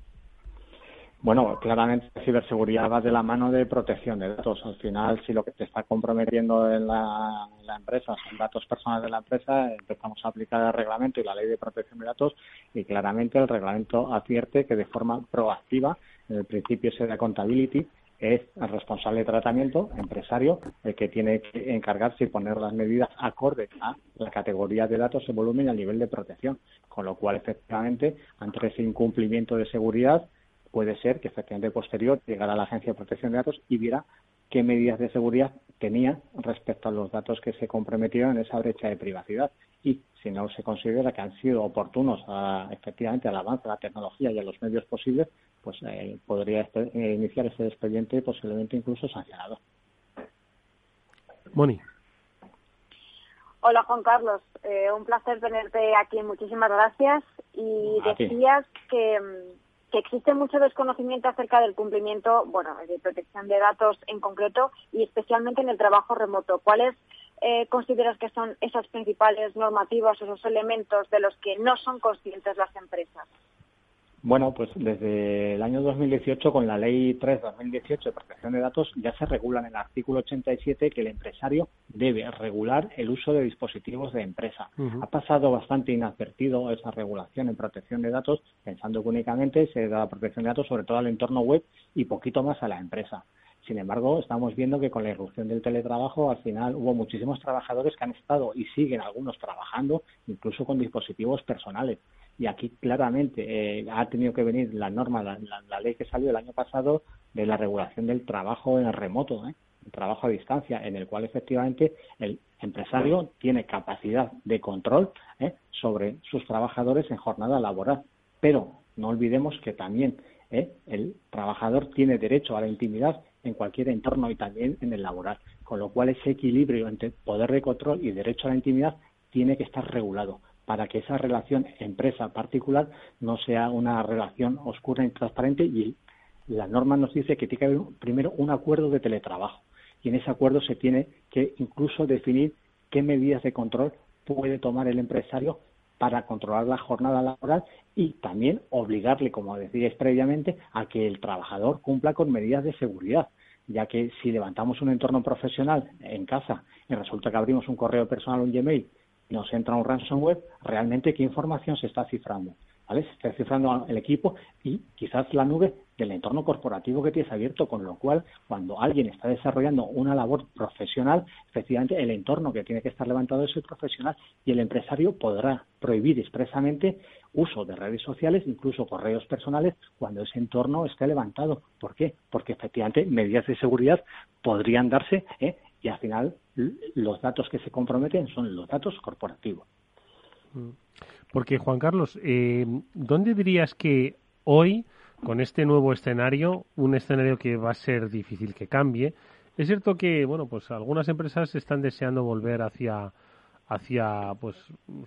Bueno, claramente la ciberseguridad va de la mano de protección de datos. Al final, si lo que te está comprometiendo en la, empresa son datos personales de la empresa, empezamos a aplicar el reglamento y la ley de protección de datos y claramente el reglamento advierte que de forma proactiva, en el principio ese de accountability, es el responsable de tratamiento, empresario, el que tiene que encargarse y poner las medidas acorde a la categoría de datos, el volumen y el nivel de protección. Con lo cual, efectivamente, ante ese incumplimiento de seguridad, puede ser que efectivamente posterior llegara a la Agencia de Protección de Datos y viera qué medidas de seguridad tenía respecto a los datos que se comprometieron en esa brecha de privacidad. Y si no se considera que han sido oportunos a, efectivamente al avance de la tecnología y a los medios posibles, pues eh, podría eh, iniciar ese expediente posiblemente incluso sancionado. Moni. Hola Juan Carlos, eh, un placer tenerte aquí, muchísimas gracias. Y decías que, mm, que existe mucho desconocimiento acerca del cumplimiento, bueno, de protección de datos en concreto y especialmente en el trabajo remoto. ¿Cuál es eh, consideras que son esas principales normativas, esos elementos de los que no son conscientes las empresas? Bueno, pues desde el año 2018, con la Ley 3-2018 de protección de datos, ya se regula en el artículo 87 que el empresario debe regular el uso de dispositivos de empresa. Ha pasado bastante inadvertido esa regulación en protección de datos, pensando que únicamente se da protección de datos sobre todo al entorno web y poquito más a la empresa. Sin embargo, estamos viendo que con la irrupción del teletrabajo, al final hubo muchísimos trabajadores que han estado y siguen algunos trabajando, incluso con dispositivos personales y aquí claramente eh, ha tenido que venir la norma, la, ley que salió el año pasado de la regulación del trabajo en el remoto, ¿eh? el trabajo a distancia, en el cual efectivamente el empresario tiene capacidad de control ¿eh? sobre sus trabajadores en jornada laboral. Pero no olvidemos que también el trabajador tiene derecho a la intimidad en cualquier entorno y también en el laboral, con lo cual ese equilibrio entre poder de control y derecho a la intimidad tiene que estar regulado para que esa relación empresa-particular no sea una relación oscura e intransparente y la norma nos dice que tiene que haber primero un acuerdo de teletrabajo. Y en ese acuerdo se tiene que incluso definir qué medidas de control puede tomar el empresario para controlar la jornada laboral y también obligarle, como decíais previamente, a que el trabajador cumpla con medidas de seguridad, ya que si levantamos un entorno profesional en casa y resulta que abrimos un correo personal o un Gmail nos entra un ransomware, realmente qué información se está cifrando. ¿vale? Se está cifrando el equipo y quizás la nube del entorno corporativo que tienes abierto, con lo cual cuando alguien está desarrollando una labor profesional, efectivamente el entorno que tiene que estar levantado es el profesional y el empresario podrá prohibir expresamente uso de redes sociales, incluso correos personales, cuando ese entorno esté levantado. ¿Por qué? Porque efectivamente medidas de seguridad podrían darse ¿eh? y al final los datos que se comprometen son los datos corporativos. Mm. Porque, Juan Carlos, eh, ¿dónde dirías que hoy, con este nuevo escenario, un escenario que va a ser difícil que cambie, es cierto que, bueno, pues algunas empresas están deseando volver hacia hacia pues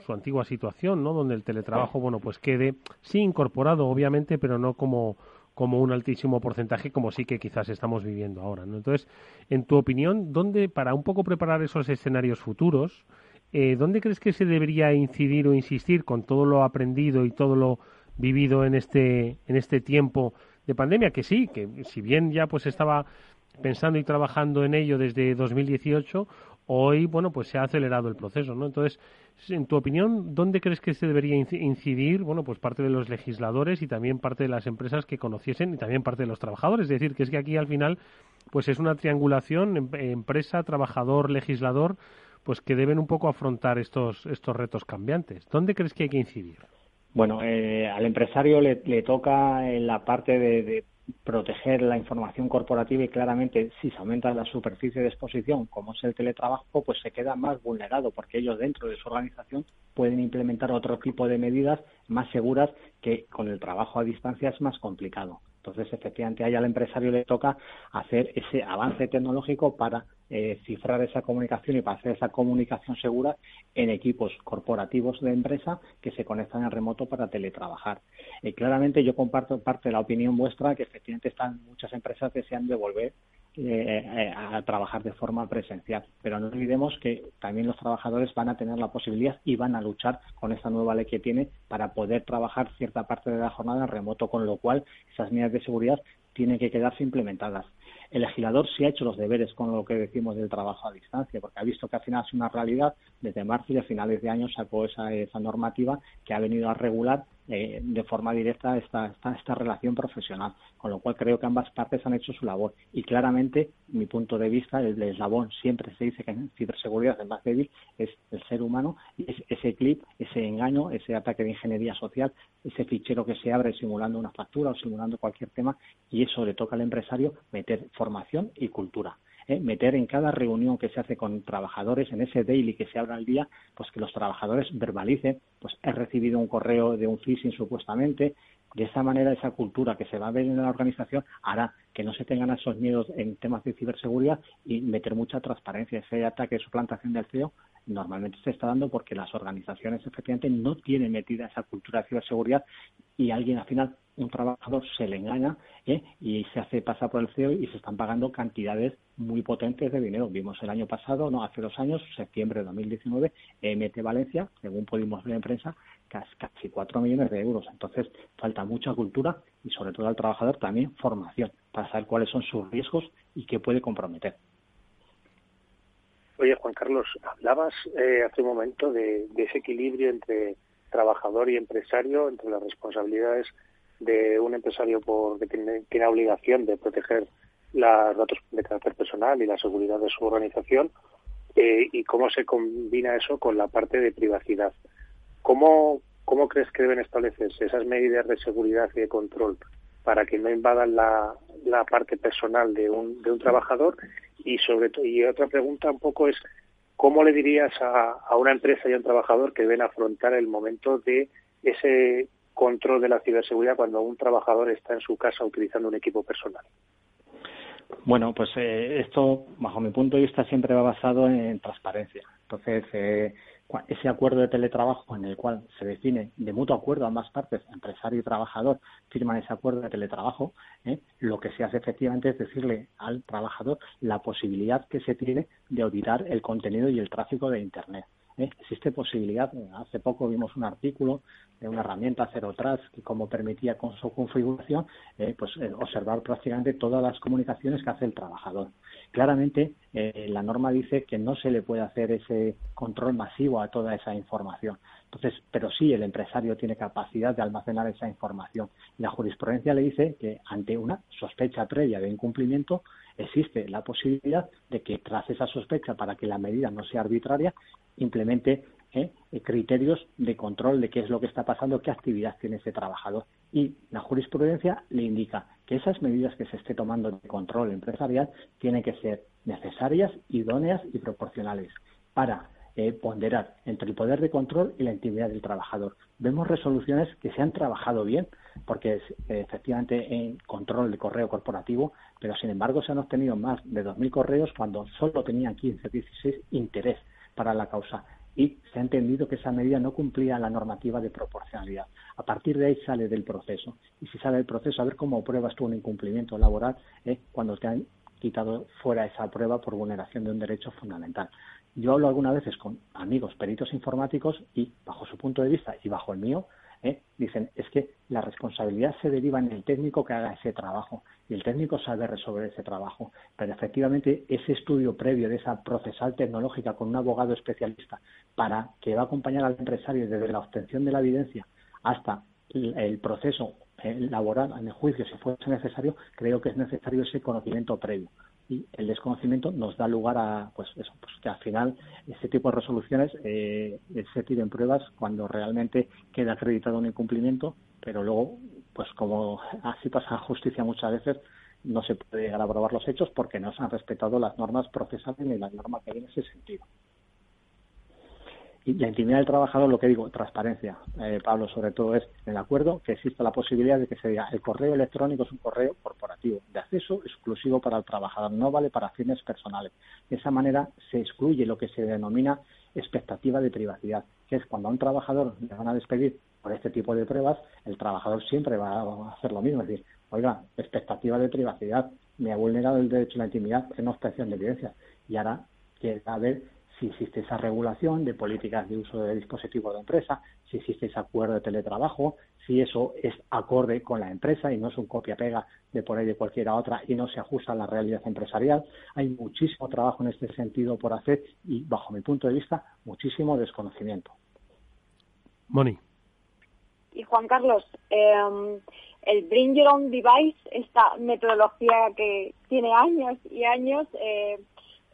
su antigua situación, ¿no? Donde el teletrabajo, bueno, pues quede sí incorporado obviamente, pero no como como un altísimo porcentaje, como sí que quizás estamos viviendo ahora. ¿no? Entonces, en tu opinión, ¿dónde, para un poco preparar esos escenarios futuros, eh, ¿dónde crees que se debería incidir o insistir con todo lo aprendido y todo lo vivido en este, en este tiempo de pandemia? Que sí, que si bien ya pues estaba pensando y trabajando en ello desde 2018, hoy, bueno, pues se ha acelerado el proceso, ¿no? Entonces, en tu opinión, ¿dónde crees que se debería incidir, bueno, pues parte de los legisladores y también parte de las empresas que conociesen y también parte de los trabajadores? Es decir, que es que aquí al final, pues es una triangulación em, empresa, trabajador, legislador, pues que deben un poco afrontar estos estos retos cambiantes. ¿Dónde crees que hay que incidir? Bueno, eh, al empresario le, toca en la parte de proteger la información corporativa y claramente si se aumenta la superficie de exposición, como es el teletrabajo, pues se queda más vulnerado porque ellos dentro de su organización pueden implementar otro tipo de medidas más seguras que con el trabajo a distancia es más complicado. Entonces, efectivamente, ahí al empresario le toca hacer ese avance tecnológico para eh, cifrar esa comunicación y para hacer esa comunicación segura en equipos corporativos de empresa que se conectan en remoto para teletrabajar. Eh, claramente yo comparto parte de la opinión vuestra que efectivamente están muchas empresas deseando devolver eh, eh, a trabajar de forma presencial. Pero no olvidemos que también los trabajadores van a tener la posibilidad y van a luchar con esta nueva ley que tiene para poder trabajar cierta parte de la jornada en remoto, con lo cual esas medidas de seguridad tienen que quedarse implementadas. El legislador sí ha hecho los deberes con lo que decimos del trabajo a distancia, porque ha visto que al final es una realidad. Desde marzo y a finales de año sacó esa, esa normativa que ha venido a regular eh, de forma directa esta, esta, esta, relación profesional, con lo cual creo que ambas partes han hecho su labor. Y claramente, mi punto de vista, el, eslabón siempre se dice que en ciberseguridad el más débil es el ser humano, y es ese clip, ese engaño, ese ataque de ingeniería social, ese fichero que se abre simulando una factura o simulando cualquier tema, y eso le toca al empresario meter formación y cultura. ¿eh? meter en cada reunión que se hace con trabajadores, en ese daily que se abra al día, pues que los trabajadores verbalicen, pues he recibido un correo de un phishing supuestamente, de esa manera esa cultura que se va a ver en la organización hará que no se tengan esos miedos en temas de ciberseguridad y meter mucha transparencia. Ese ataque de suplantación del CEO normalmente se está dando porque las organizaciones efectivamente no tienen metida esa cultura de ciberseguridad y alguien al final un trabajador se le engaña ¿eh? y se hace pasar por el CEO y se están pagando cantidades muy potentes de dinero. Vimos el año pasado, no, hace dos años, septiembre de 2019, EMT Valencia, según pudimos ver en prensa, casi cuatro millones de euros. Entonces, falta mucha cultura y, sobre todo, al trabajador también formación para saber cuáles son sus riesgos y qué puede comprometer. Oye, Juan Carlos, hablabas eh, hace un momento de, ese equilibrio entre trabajador y empresario, entre las responsabilidades de un empresario por, que tiene, tiene obligación de proteger los datos de carácter personal y la seguridad de su organización eh, y cómo se combina eso con la parte de privacidad. ¿Cómo, ¿Cómo crees que deben establecerse esas medidas de seguridad y de control para que no invadan la, la parte personal de un, de un trabajador y sobre y otra pregunta un poco es cómo le dirías a, a una empresa y a un trabajador que deben afrontar el momento de ese control de la ciberseguridad cuando un trabajador está en su casa utilizando un equipo personal. Bueno, pues eh, esto, bajo mi punto de vista, siempre va basado en transparencia. Entonces, eh, ese acuerdo de teletrabajo en el cual se define de mutuo acuerdo ambas partes, empresario y trabajador, firman ese acuerdo de teletrabajo, ¿eh? lo que se hace efectivamente es decirle al trabajador la posibilidad que se tiene de auditar el contenido y el tráfico de Internet. ¿Eh? Existe posibilidad, hace poco vimos un artículo de una herramienta Zero Trust que como permitía con su configuración eh, pues eh, observar prácticamente todas las comunicaciones que hace el trabajador. Claramente la norma dice que no se le puede hacer ese control masivo a toda esa información. Entonces, pero sí el empresario tiene capacidad de almacenar esa información. La jurisprudencia le dice que ante una sospecha previa de incumplimiento existe la posibilidad de que tras esa sospecha, para que la medida no sea arbitraria, implemente ¿eh? criterios de control de qué es lo que está pasando, qué actividad tiene ese trabajador. Y la jurisprudencia le indica que esas medidas que se esté tomando de control empresarial tienen que ser necesarias, idóneas y proporcionales para eh, ponderar entre el poder de control y la intimidad del trabajador. Vemos resoluciones que se han trabajado bien, porque es efectivamente en control de correo corporativo, pero sin embargo se han obtenido más de 2.000 correos cuando solo tenían 15, 16 interés para la causa y se ha entendido que esa medida no cumplía la normativa de proporcionalidad. A partir de ahí sale del proceso. Y si sale del proceso, a ver cómo pruebas tú un incumplimiento laboral eh, cuando te han quitado fuera esa prueba por vulneración de un derecho fundamental. Yo hablo algunas veces con amigos peritos informáticos y, bajo su punto de vista y bajo el mío, ¿eh? dicen es que la responsabilidad se deriva en el técnico que haga ese trabajo y el técnico sabe resolver ese trabajo. Pero efectivamente ese estudio previo de esa procesal tecnológica con un abogado especialista para que va a acompañar al empresario desde la obtención de la evidencia hasta el proceso eh, laboral en el juicio, si fuese necesario, creo que es necesario ese conocimiento previo y el desconocimiento nos da lugar a pues eso pues que al final ese tipo de resoluciones eh, se tiren pruebas cuando realmente queda acreditado un incumplimiento pero luego pues como así pasa en justicia muchas veces no se puede llegar a probar los hechos porque no se han respetado las normas procesales ni las normas que hay en ese sentido y la intimidad del trabajador, lo que digo, transparencia, eh, Pablo, sobre todo es en el acuerdo que exista la posibilidad de que se diga el correo electrónico es un correo corporativo de acceso exclusivo para el trabajador, no vale para fines personales. De esa manera se excluye lo que se denomina expectativa de privacidad, que es cuando a un trabajador le van a despedir por este tipo de pruebas, el trabajador siempre va a hacer lo mismo, es decir, oiga, expectativa de privacidad, me ha vulnerado el derecho a la intimidad en obtención de evidencia y ahora que a ver si existe esa regulación de políticas de uso de dispositivos de empresa, si existe ese acuerdo de teletrabajo, si eso es acorde con la empresa y no es un copia-pega de por ahí de cualquiera otra y no se ajusta a la realidad empresarial. Hay muchísimo trabajo en este sentido por hacer y, bajo mi punto de vista, muchísimo desconocimiento. Moni. Y Juan Carlos, em, el Bring Your Own Device, esta metodología que tiene años y años, eh,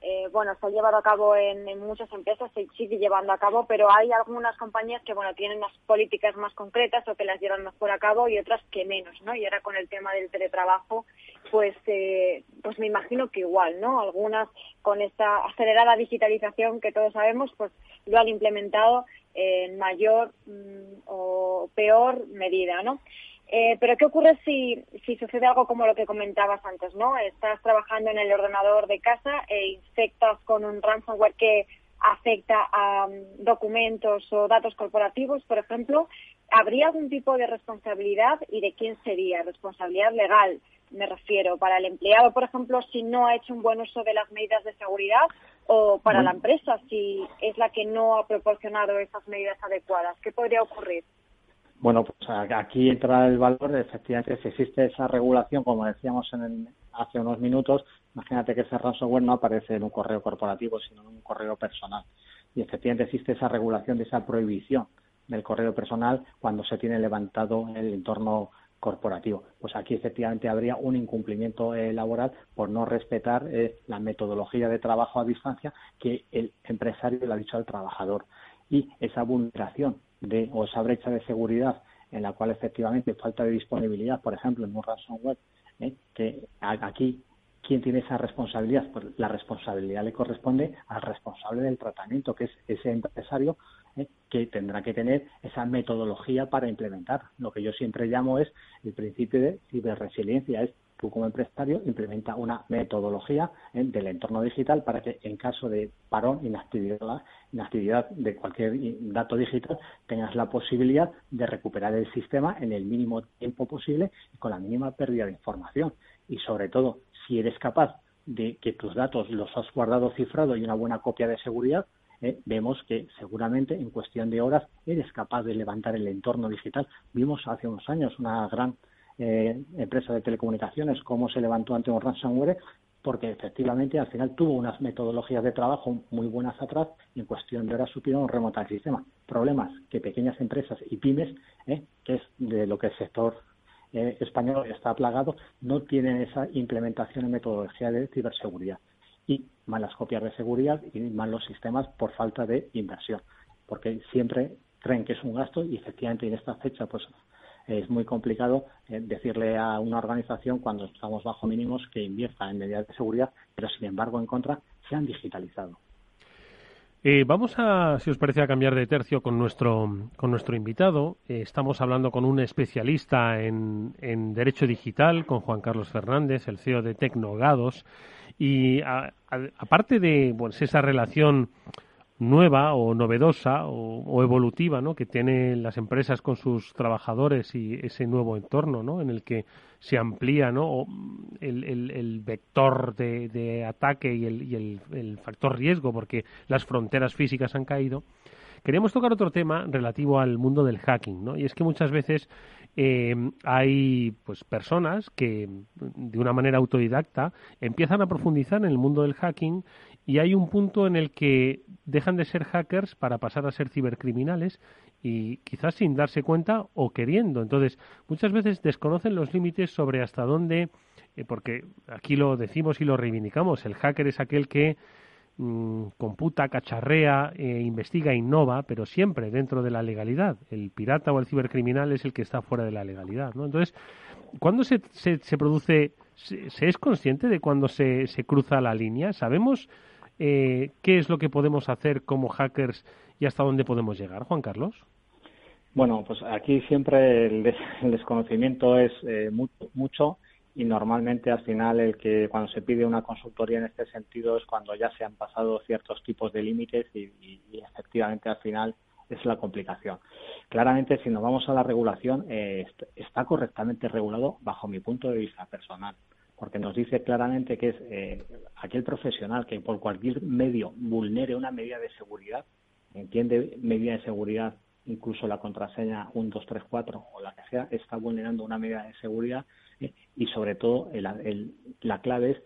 eh, bueno, se ha llevado a cabo en, muchas empresas, se sigue llevando a cabo, pero hay algunas compañías que, bueno, tienen unas políticas más concretas o que las llevan mejor a cabo y otras que menos, ¿no? Y ahora con el tema del teletrabajo, pues, eh, pues me imagino que igual, ¿no? Algunas con esta acelerada digitalización que todos sabemos, pues lo han implementado en mayor mm, o peor medida, ¿no? Eh, pero ¿qué ocurre si, si sucede algo como lo que comentabas antes, ¿no? Estás trabajando en el ordenador de casa e infectas con un ransomware que afecta a mm, documentos o datos corporativos, por ejemplo. ¿habría algún tipo de responsabilidad y de quién sería? Responsabilidad legal, me refiero, para el empleado, por ejemplo, si no ha hecho un buen uso de las medidas de seguridad o para la empresa si es la que no ha proporcionado esas medidas adecuadas. ¿Qué podría ocurrir? Bueno, pues aquí entra el valor, efectivamente, si existe esa regulación, como decíamos en hace unos minutos, imagínate que ese ransomware no aparece en un correo corporativo, sino en un correo personal. Y efectivamente existe esa regulación de esa prohibición del correo personal cuando se tiene levantado el entorno corporativo. Pues aquí efectivamente habría un incumplimiento eh, laboral por no respetar eh, la metodología de trabajo a distancia que el empresario le ha dicho al trabajador. Y esa vulneración de, o esa brecha de seguridad en la cual efectivamente falta de disponibilidad, por ejemplo, en un ransomware, eh, que aquí ¿Quién tiene esa responsabilidad? Pues la responsabilidad le corresponde al responsable del tratamiento, que es ese empresario ¿eh? que tendrá que tener esa metodología para implementar. Lo que yo siempre llamo es el principio de ciberresiliencia, es tú como empresario implementa una metodología ¿eh? del entorno digital para que en caso de parón, inactividad, inactividad de cualquier dato digital, tengas la posibilidad de recuperar el sistema en el mínimo tiempo posible y con la mínima pérdida de información. Y sobre todo, si eres capaz de que tus datos los has guardado cifrado y una buena copia de seguridad, eh, vemos que seguramente en cuestión de horas eres capaz de levantar el entorno digital. Vimos hace unos años una gran eh, empresa de telecomunicaciones cómo se levantó ante un ransomware porque efectivamente al final tuvo unas metodologías de trabajo muy buenas atrás y en cuestión de horas supieron remontar el sistema. Problemas que pequeñas empresas y pymes, eh, que es de lo que el sector español está plagado, no tienen esa implementación en metodología de ciberseguridad y malas copias de seguridad y malos sistemas por falta de inversión, porque siempre creen que es un gasto y efectivamente en esta fecha pues es muy complicado eh, decirle a una organización cuando estamos bajo mínimos que invierta en medidas de seguridad, pero sin embargo en contra se han digitalizado. Eh, vamos a, si os parece, a cambiar de tercio con nuestro, con nuestro invitado. Eh, estamos hablando con un especialista en, en, Derecho Digital, con Juan Carlos Fernández, el CEO de Tecnogados. Y aparte de esa relación nueva o novedosa o, evolutiva ¿no? que tienen las empresas con sus trabajadores y ese nuevo entorno ¿no? en el que se amplía ¿no? el, el, vector de, ataque y, el, y el, factor riesgo porque las fronteras físicas han caído. Queríamos tocar otro tema relativo al mundo del hacking, ¿no? Y es que muchas veces eh, hay pues personas que de una manera autodidacta empiezan a profundizar en el mundo del hacking y hay un punto en el que dejan de ser hackers para pasar a ser cibercriminales y quizás sin darse cuenta o queriendo. Entonces, muchas veces desconocen los límites sobre hasta dónde, eh, porque aquí lo decimos y lo reivindicamos, el hacker es aquel que Mm, computa, cacharrea, eh, investiga, innova, pero siempre dentro de la legalidad. El pirata o el cibercriminal es el que está fuera de la legalidad. ¿no? Entonces, ¿cuándo se, se, produce, se, es consciente de cuándo se, se cruza la línea? ¿Sabemos eh, qué es lo que podemos hacer como hackers y hasta dónde podemos llegar, Juan Carlos? Bueno, pues aquí siempre el, desconocimiento es eh, mucho y normalmente al final el que cuando se pide una consultoría en este sentido es cuando ya se han pasado ciertos tipos de límites y, efectivamente al final es la complicación. Claramente, si nos vamos a la regulación, eh, está correctamente regulado bajo mi punto de vista personal, porque nos dice claramente que es eh, aquel profesional que por cualquier medio vulnere una medida de seguridad, entiende medida de seguridad, incluso la contraseña 1234 o la que sea, está vulnerando una medida de seguridad y sobre todo la clave es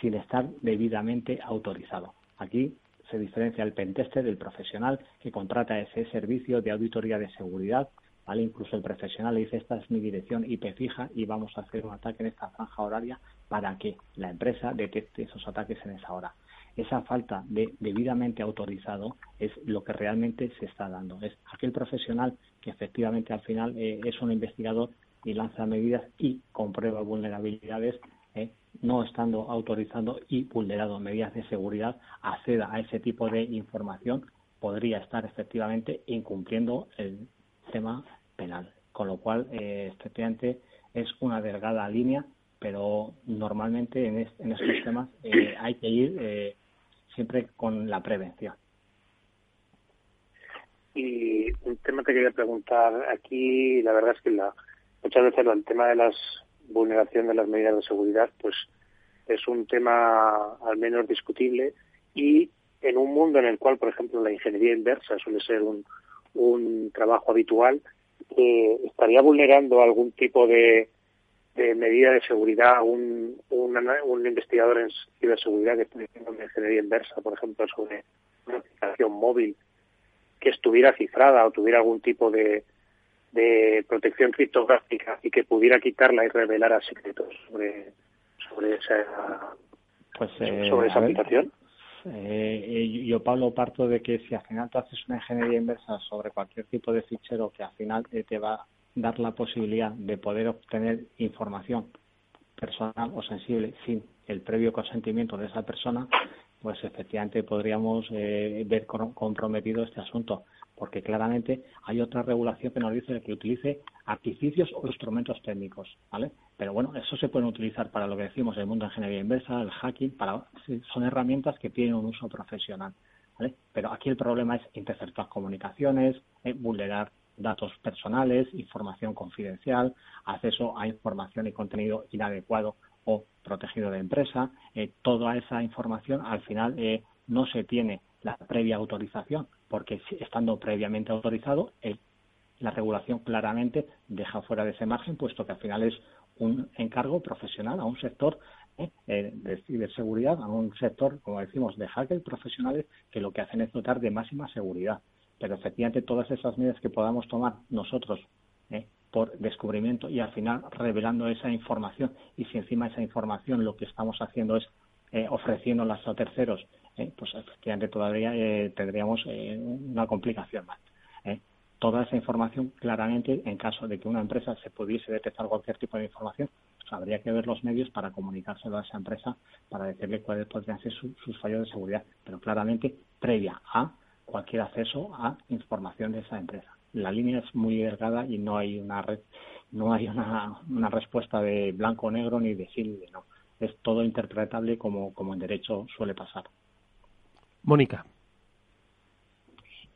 sin estar debidamente autorizado. Aquí se diferencia el pentester del profesional que contrata ese servicio de auditoría de seguridad, ¿vale? Incluso el profesional le dice esta es mi dirección IP fija y vamos a hacer un ataque en esta franja horaria para que la empresa detecte esos ataques en esa hora. Esa falta de debidamente autorizado es lo que realmente se está dando. Es aquel profesional que efectivamente al final eh, es un investigador y lanza medidas y comprueba vulnerabilidades, ¿eh? no estando autorizando y vulnerando medidas de seguridad, acceda a ese tipo de información, podría estar efectivamente incumpliendo el tema penal. Con lo cual, eh, efectivamente, es una delgada línea, pero normalmente en, estos temas eh, hay que ir siempre con la prevención. Y un tema que quería preguntar aquí, la verdad es que la, muchas veces el tema de las vulneración de las medidas de seguridad, pues es un tema al menos discutible y en un mundo en el cual, por ejemplo, la ingeniería inversa suele ser un, un trabajo habitual, eh, estaría vulnerando algún tipo de, de medida de seguridad un, un, un investigador en ciberseguridad que esté haciendo una ingeniería inversa, por ejemplo, sobre una aplicación móvil que estuviera cifrada o tuviera algún tipo de, de protección criptográfica y que pudiera quitarla y revelar secretos sobre, sobre esa, pues, eh, sobre esa aplicación? Eh, yo, Pablo, parto de que si al final tú haces una ingeniería inversa sobre cualquier tipo de fichero que al final te va dar la posibilidad de poder obtener información personal o sensible sin el previo consentimiento de esa persona, pues efectivamente podríamos eh, ver comprometido este asunto porque claramente hay otra regulación que nos dice que utilice artificios o instrumentos técnicos, ¿vale? Pero bueno, eso se puede utilizar para lo que decimos el mundo de ingeniería inversa, el hacking, para son herramientas que tienen un uso profesional, ¿vale? Pero aquí el problema es interceptar comunicaciones, eh, vulnerar datos personales, información confidencial, acceso a información y contenido inadecuado o protegido de empresa. Eh, toda esa información al final eh, no se tiene la previa autorización porque estando previamente autorizado, la regulación claramente deja fuera de ese margen, puesto que al final es un encargo profesional a un sector ¿eh? Eh, de ciberseguridad, a un sector, como decimos, de hackers profesionales que lo que hacen es dotar de máxima seguridad. Pero efectivamente todas esas medidas que podamos tomar nosotros ¿eh? por descubrimiento y al final revelando esa información y si encima esa información lo que estamos haciendo es ofreciéndolas a terceros ¿eh? pues efectivamente todavía eh, tendríamos eh, una complicación más. Toda esa información, claramente, en caso de que una empresa se pudiese detectar cualquier tipo de información, pues habría que ver los medios para comunicárselo a esa empresa para decirle cuáles podrían ser sus fallos de seguridad, pero claramente previa a cualquier acceso a información de esa empresa. La línea es muy delgada y no hay una red, no hay una, una respuesta de blanco o negro ni de sí ni de no. Es todo interpretable como, como en derecho suele pasar. Mónica.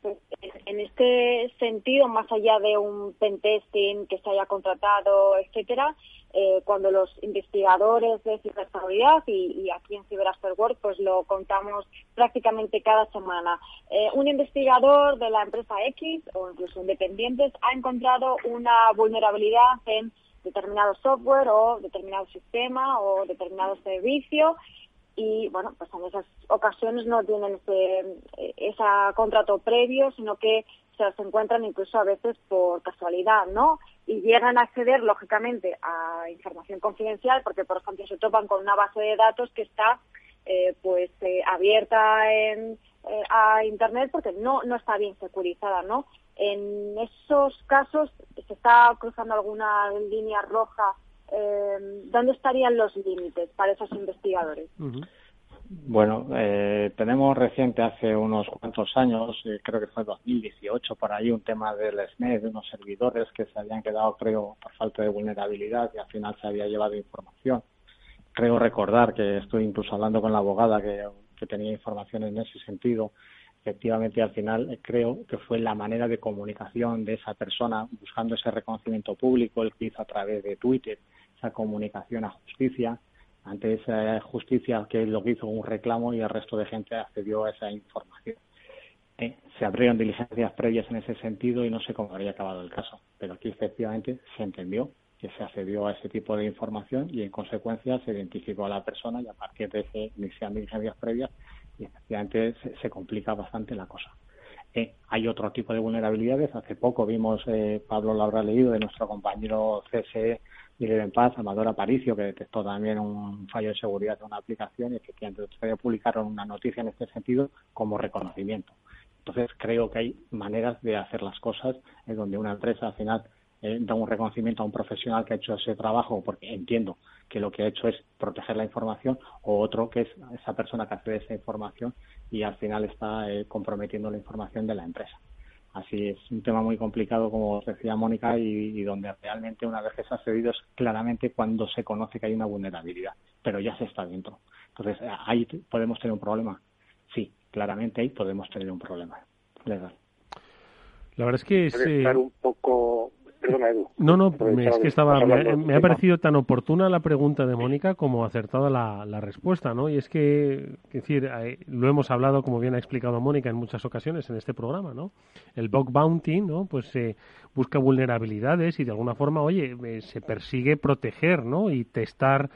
Pues, en este sentido, más allá de un pentesting que se haya contratado, etcétera, eh, cuando los investigadores de ciberseguridad y, y aquí en Cyber Work, pues lo contamos prácticamente cada semana. Eh, un investigador de la empresa X o incluso independientes ha encontrado una vulnerabilidad en determinado software o determinado sistema o determinado servicio y bueno, pues en esas ocasiones no tienen ese, ese contrato previo, sino que se los encuentran incluso a veces por casualidad, ¿no? Y llegan a acceder, lógicamente, a información confidencial, porque, por ejemplo, se topan con una base de datos que está, eh, pues, eh, abierta en, eh, a Internet porque no, no está bien securizada, ¿no? En esos casos, ¿se está cruzando alguna línea roja ¿dónde estarían los límites para esos investigadores? Bueno, eh, tenemos reciente, hace unos cuantos años, eh, creo que fue 2018, por ahí un tema del SNES, de unos servidores que se habían quedado, creo, por falta de vulnerabilidad y al final se había llevado información. Creo recordar que estoy incluso hablando con la abogada que, tenía información en ese sentido. Efectivamente, al final eh, creo que fue la manera de comunicación de esa persona buscando ese reconocimiento público, el que hizo a través de Twitter, esa comunicación a justicia, ante esa justicia que lo hizo un reclamo y el resto de gente accedió a esa información. Eh, se abrieron diligencias previas en ese sentido y no sé cómo habría acabado el caso, pero aquí efectivamente se entendió que se accedió a ese tipo de información y en consecuencia se identificó a la persona y a partir de ese iniciar diligencias previas y efectivamente se, complica bastante la cosa. Eh, hay otro tipo de vulnerabilidades. Hace poco vimos, eh, Pablo lo habrá leído, de nuestro compañero CSE Miguel en Paz, Amador Aparicio, que detectó también un fallo de seguridad de una aplicación y efectivamente publicaron una noticia en este sentido como reconocimiento. Entonces creo que hay maneras de hacer las cosas en donde una empresa al final eh, da un reconocimiento a un profesional que ha hecho ese trabajo porque entiendo que lo que ha hecho es proteger la información o otro que es esa persona que a esa información y al final está eh, comprometiendo la información de la empresa. Así es un tema muy complicado, como decía Mónica, y, donde realmente una vez que se ha cedido es claramente cuando se conoce que hay una vulnerabilidad, pero ya se está dentro. Entonces, ahí podemos tener un problema. Sí, claramente ahí podemos tener un problema legal. La verdad es que es, estar un poco no, no, es que estaba, me, ha parecido tan oportuna la pregunta de Mónica como acertada la, la respuesta, ¿no? Y es que, es decir, lo hemos hablado, como bien ha explicado Mónica en muchas ocasiones en este programa, ¿no? El bug bounty, ¿no? Pues se busca vulnerabilidades y de alguna forma, oye, eh, se persigue proteger, ¿no? Y testar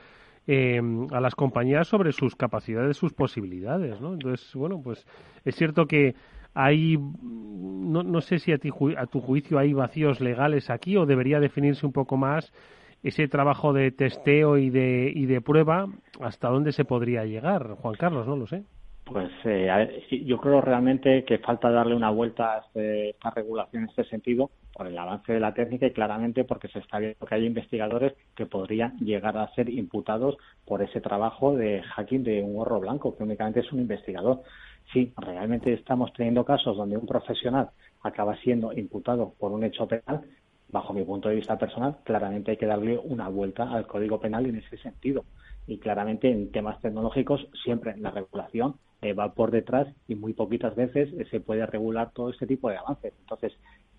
eh, a las compañías sobre sus capacidades, sus posibilidades, ¿no? Entonces, bueno, pues es cierto que hay, no, no sé si a, ti, a tu juicio hay vacíos legales aquí o debería definirse un poco más ese trabajo de testeo y de, y de prueba, ¿hasta dónde se podría llegar? Juan Carlos, no lo sé. Pues eh, yo creo realmente que falta darle una vuelta a este, esta regulación en este sentido por el avance de la técnica y claramente porque se está viendo que hay investigadores que podrían llegar a ser imputados por ese trabajo de hacking de un gorro blanco, que únicamente es un investigador sí, realmente estamos teniendo casos donde un profesional acaba siendo imputado por un hecho penal, bajo mi punto de vista personal, claramente hay que darle una vuelta al Código Penal en ese sentido. Y claramente en temas tecnológicos siempre la regulación eh, va por detrás y muy poquitas veces se puede regular todo este tipo de avances. Entonces,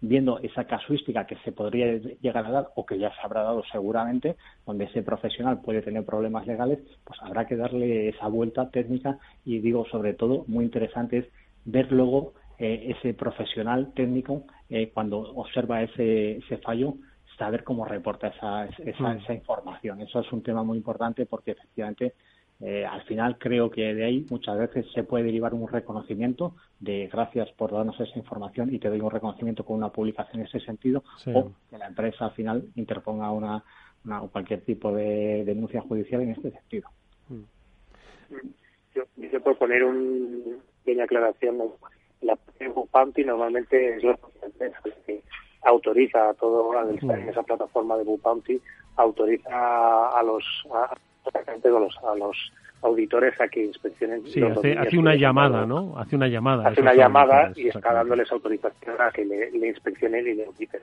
viendo esa casuística que se podría llegar a dar o que ya se habrá dado seguramente, donde ese profesional puede tener problemas legales, pues habrá que darle esa vuelta técnica y digo sobre todo muy interesante es ver luego eh, ese profesional técnico eh, cuando observa ese, ese fallo saber cómo reporta esa, esa, mm. esa información. Eso es un tema muy importante porque efectivamente eh, al final creo que de ahí muchas veces se puede derivar un reconocimiento de gracias por darnos esa información y te doy un reconocimiento con una publicación en ese sentido o que la empresa al final interponga una, una cualquier tipo de denuncia judicial en este sentido. Yo, yo puedo poner una pequeña aclaración. La Bupanti normalmente es la que autoriza a todo, en esa plataforma de Bupanti, autoriza a los a los, auditores a que inspeccionen. Sí, hace, una llamada, ¿no? Hace una llamada. Hace una llamada y está dándoles autorización a que le, inspeccionen y le auditen.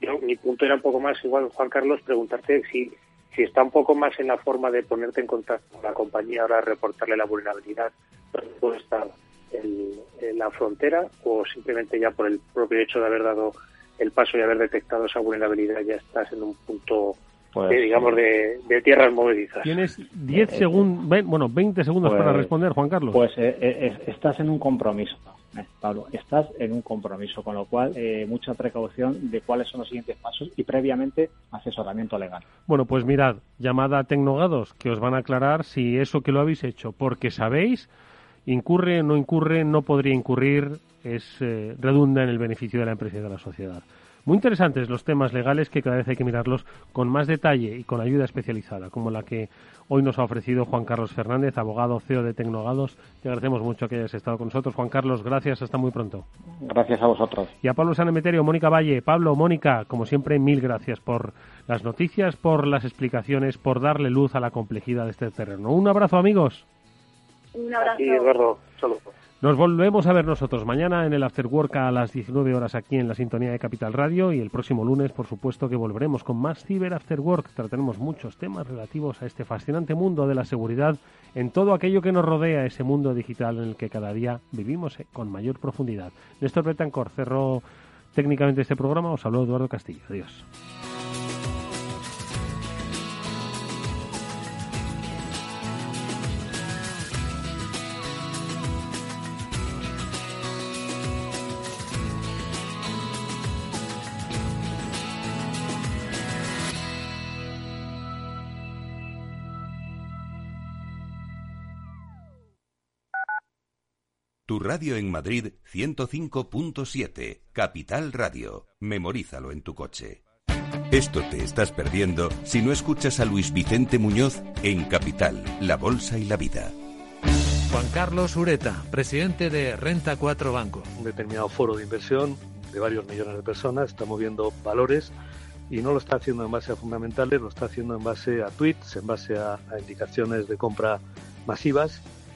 Yo, mi punto era un poco más, igual, Juan Carlos, preguntarte si, si está un poco más en la forma de ponerte en contacto con la compañía ahora reportarle la vulnerabilidad, puede estar en la frontera o simplemente ya por el propio hecho de haber dado el paso y haber detectado esa vulnerabilidad ya estás en un punto pues, digamos, de, tierras movedizas. Tienes 10 segundos, bueno, 20 segundos para pues, responder, Juan Carlos. Pues eh, eh, estás en un compromiso, eh, Pablo, estás en un compromiso, con lo cual mucha precaución de cuáles son los siguientes pasos y previamente asesoramiento legal. Bueno, pues mirad, llamada a Tecnogados, que os van a aclarar si eso que lo habéis hecho, porque sabéis, incurre, no incurre, no podría incurrir, es redunda en el beneficio de la empresa y de la sociedad. Muy interesantes los temas legales que cada vez hay que mirarlos con más detalle y con ayuda especializada, como la que hoy nos ha ofrecido Juan Carlos Fernández, abogado CEO de Tecnogados. Te agradecemos mucho que hayas estado con nosotros. Juan Carlos, gracias, hasta muy pronto. Gracias a vosotros. Y a Pablo Sanemeterio, Mónica Valle. Pablo, Mónica, como siempre, mil gracias por las noticias, por las explicaciones, por darle luz a la complejidad de este terreno. Un abrazo, amigos. Un abrazo. Eduardo. Nos volvemos a ver nosotros mañana en el After Work a las 19 horas aquí en la sintonía de Capital Radio y el próximo lunes, por supuesto, que volveremos con más Ciber After Work. Trataremos muchos temas relativos a este fascinante mundo de la seguridad en todo aquello que nos rodea, ese mundo digital en el que cada día vivimos eh, con mayor profundidad. Néstor Betancor cerró técnicamente este programa. Os habló Eduardo Castillo. Adiós. Tu radio en Madrid 105.7, Capital Radio. Memorízalo en tu coche. Esto te estás perdiendo si no escuchas a Luis Vicente Muñoz en Capital, La Bolsa y la Vida. Juan Carlos Ureta, presidente de Renta 4 Banco. Un determinado foro de inversión de varios millones de personas está moviendo valores y no lo está haciendo en base a fundamentales, lo está haciendo en base a tweets, en base a indicaciones de compra masivas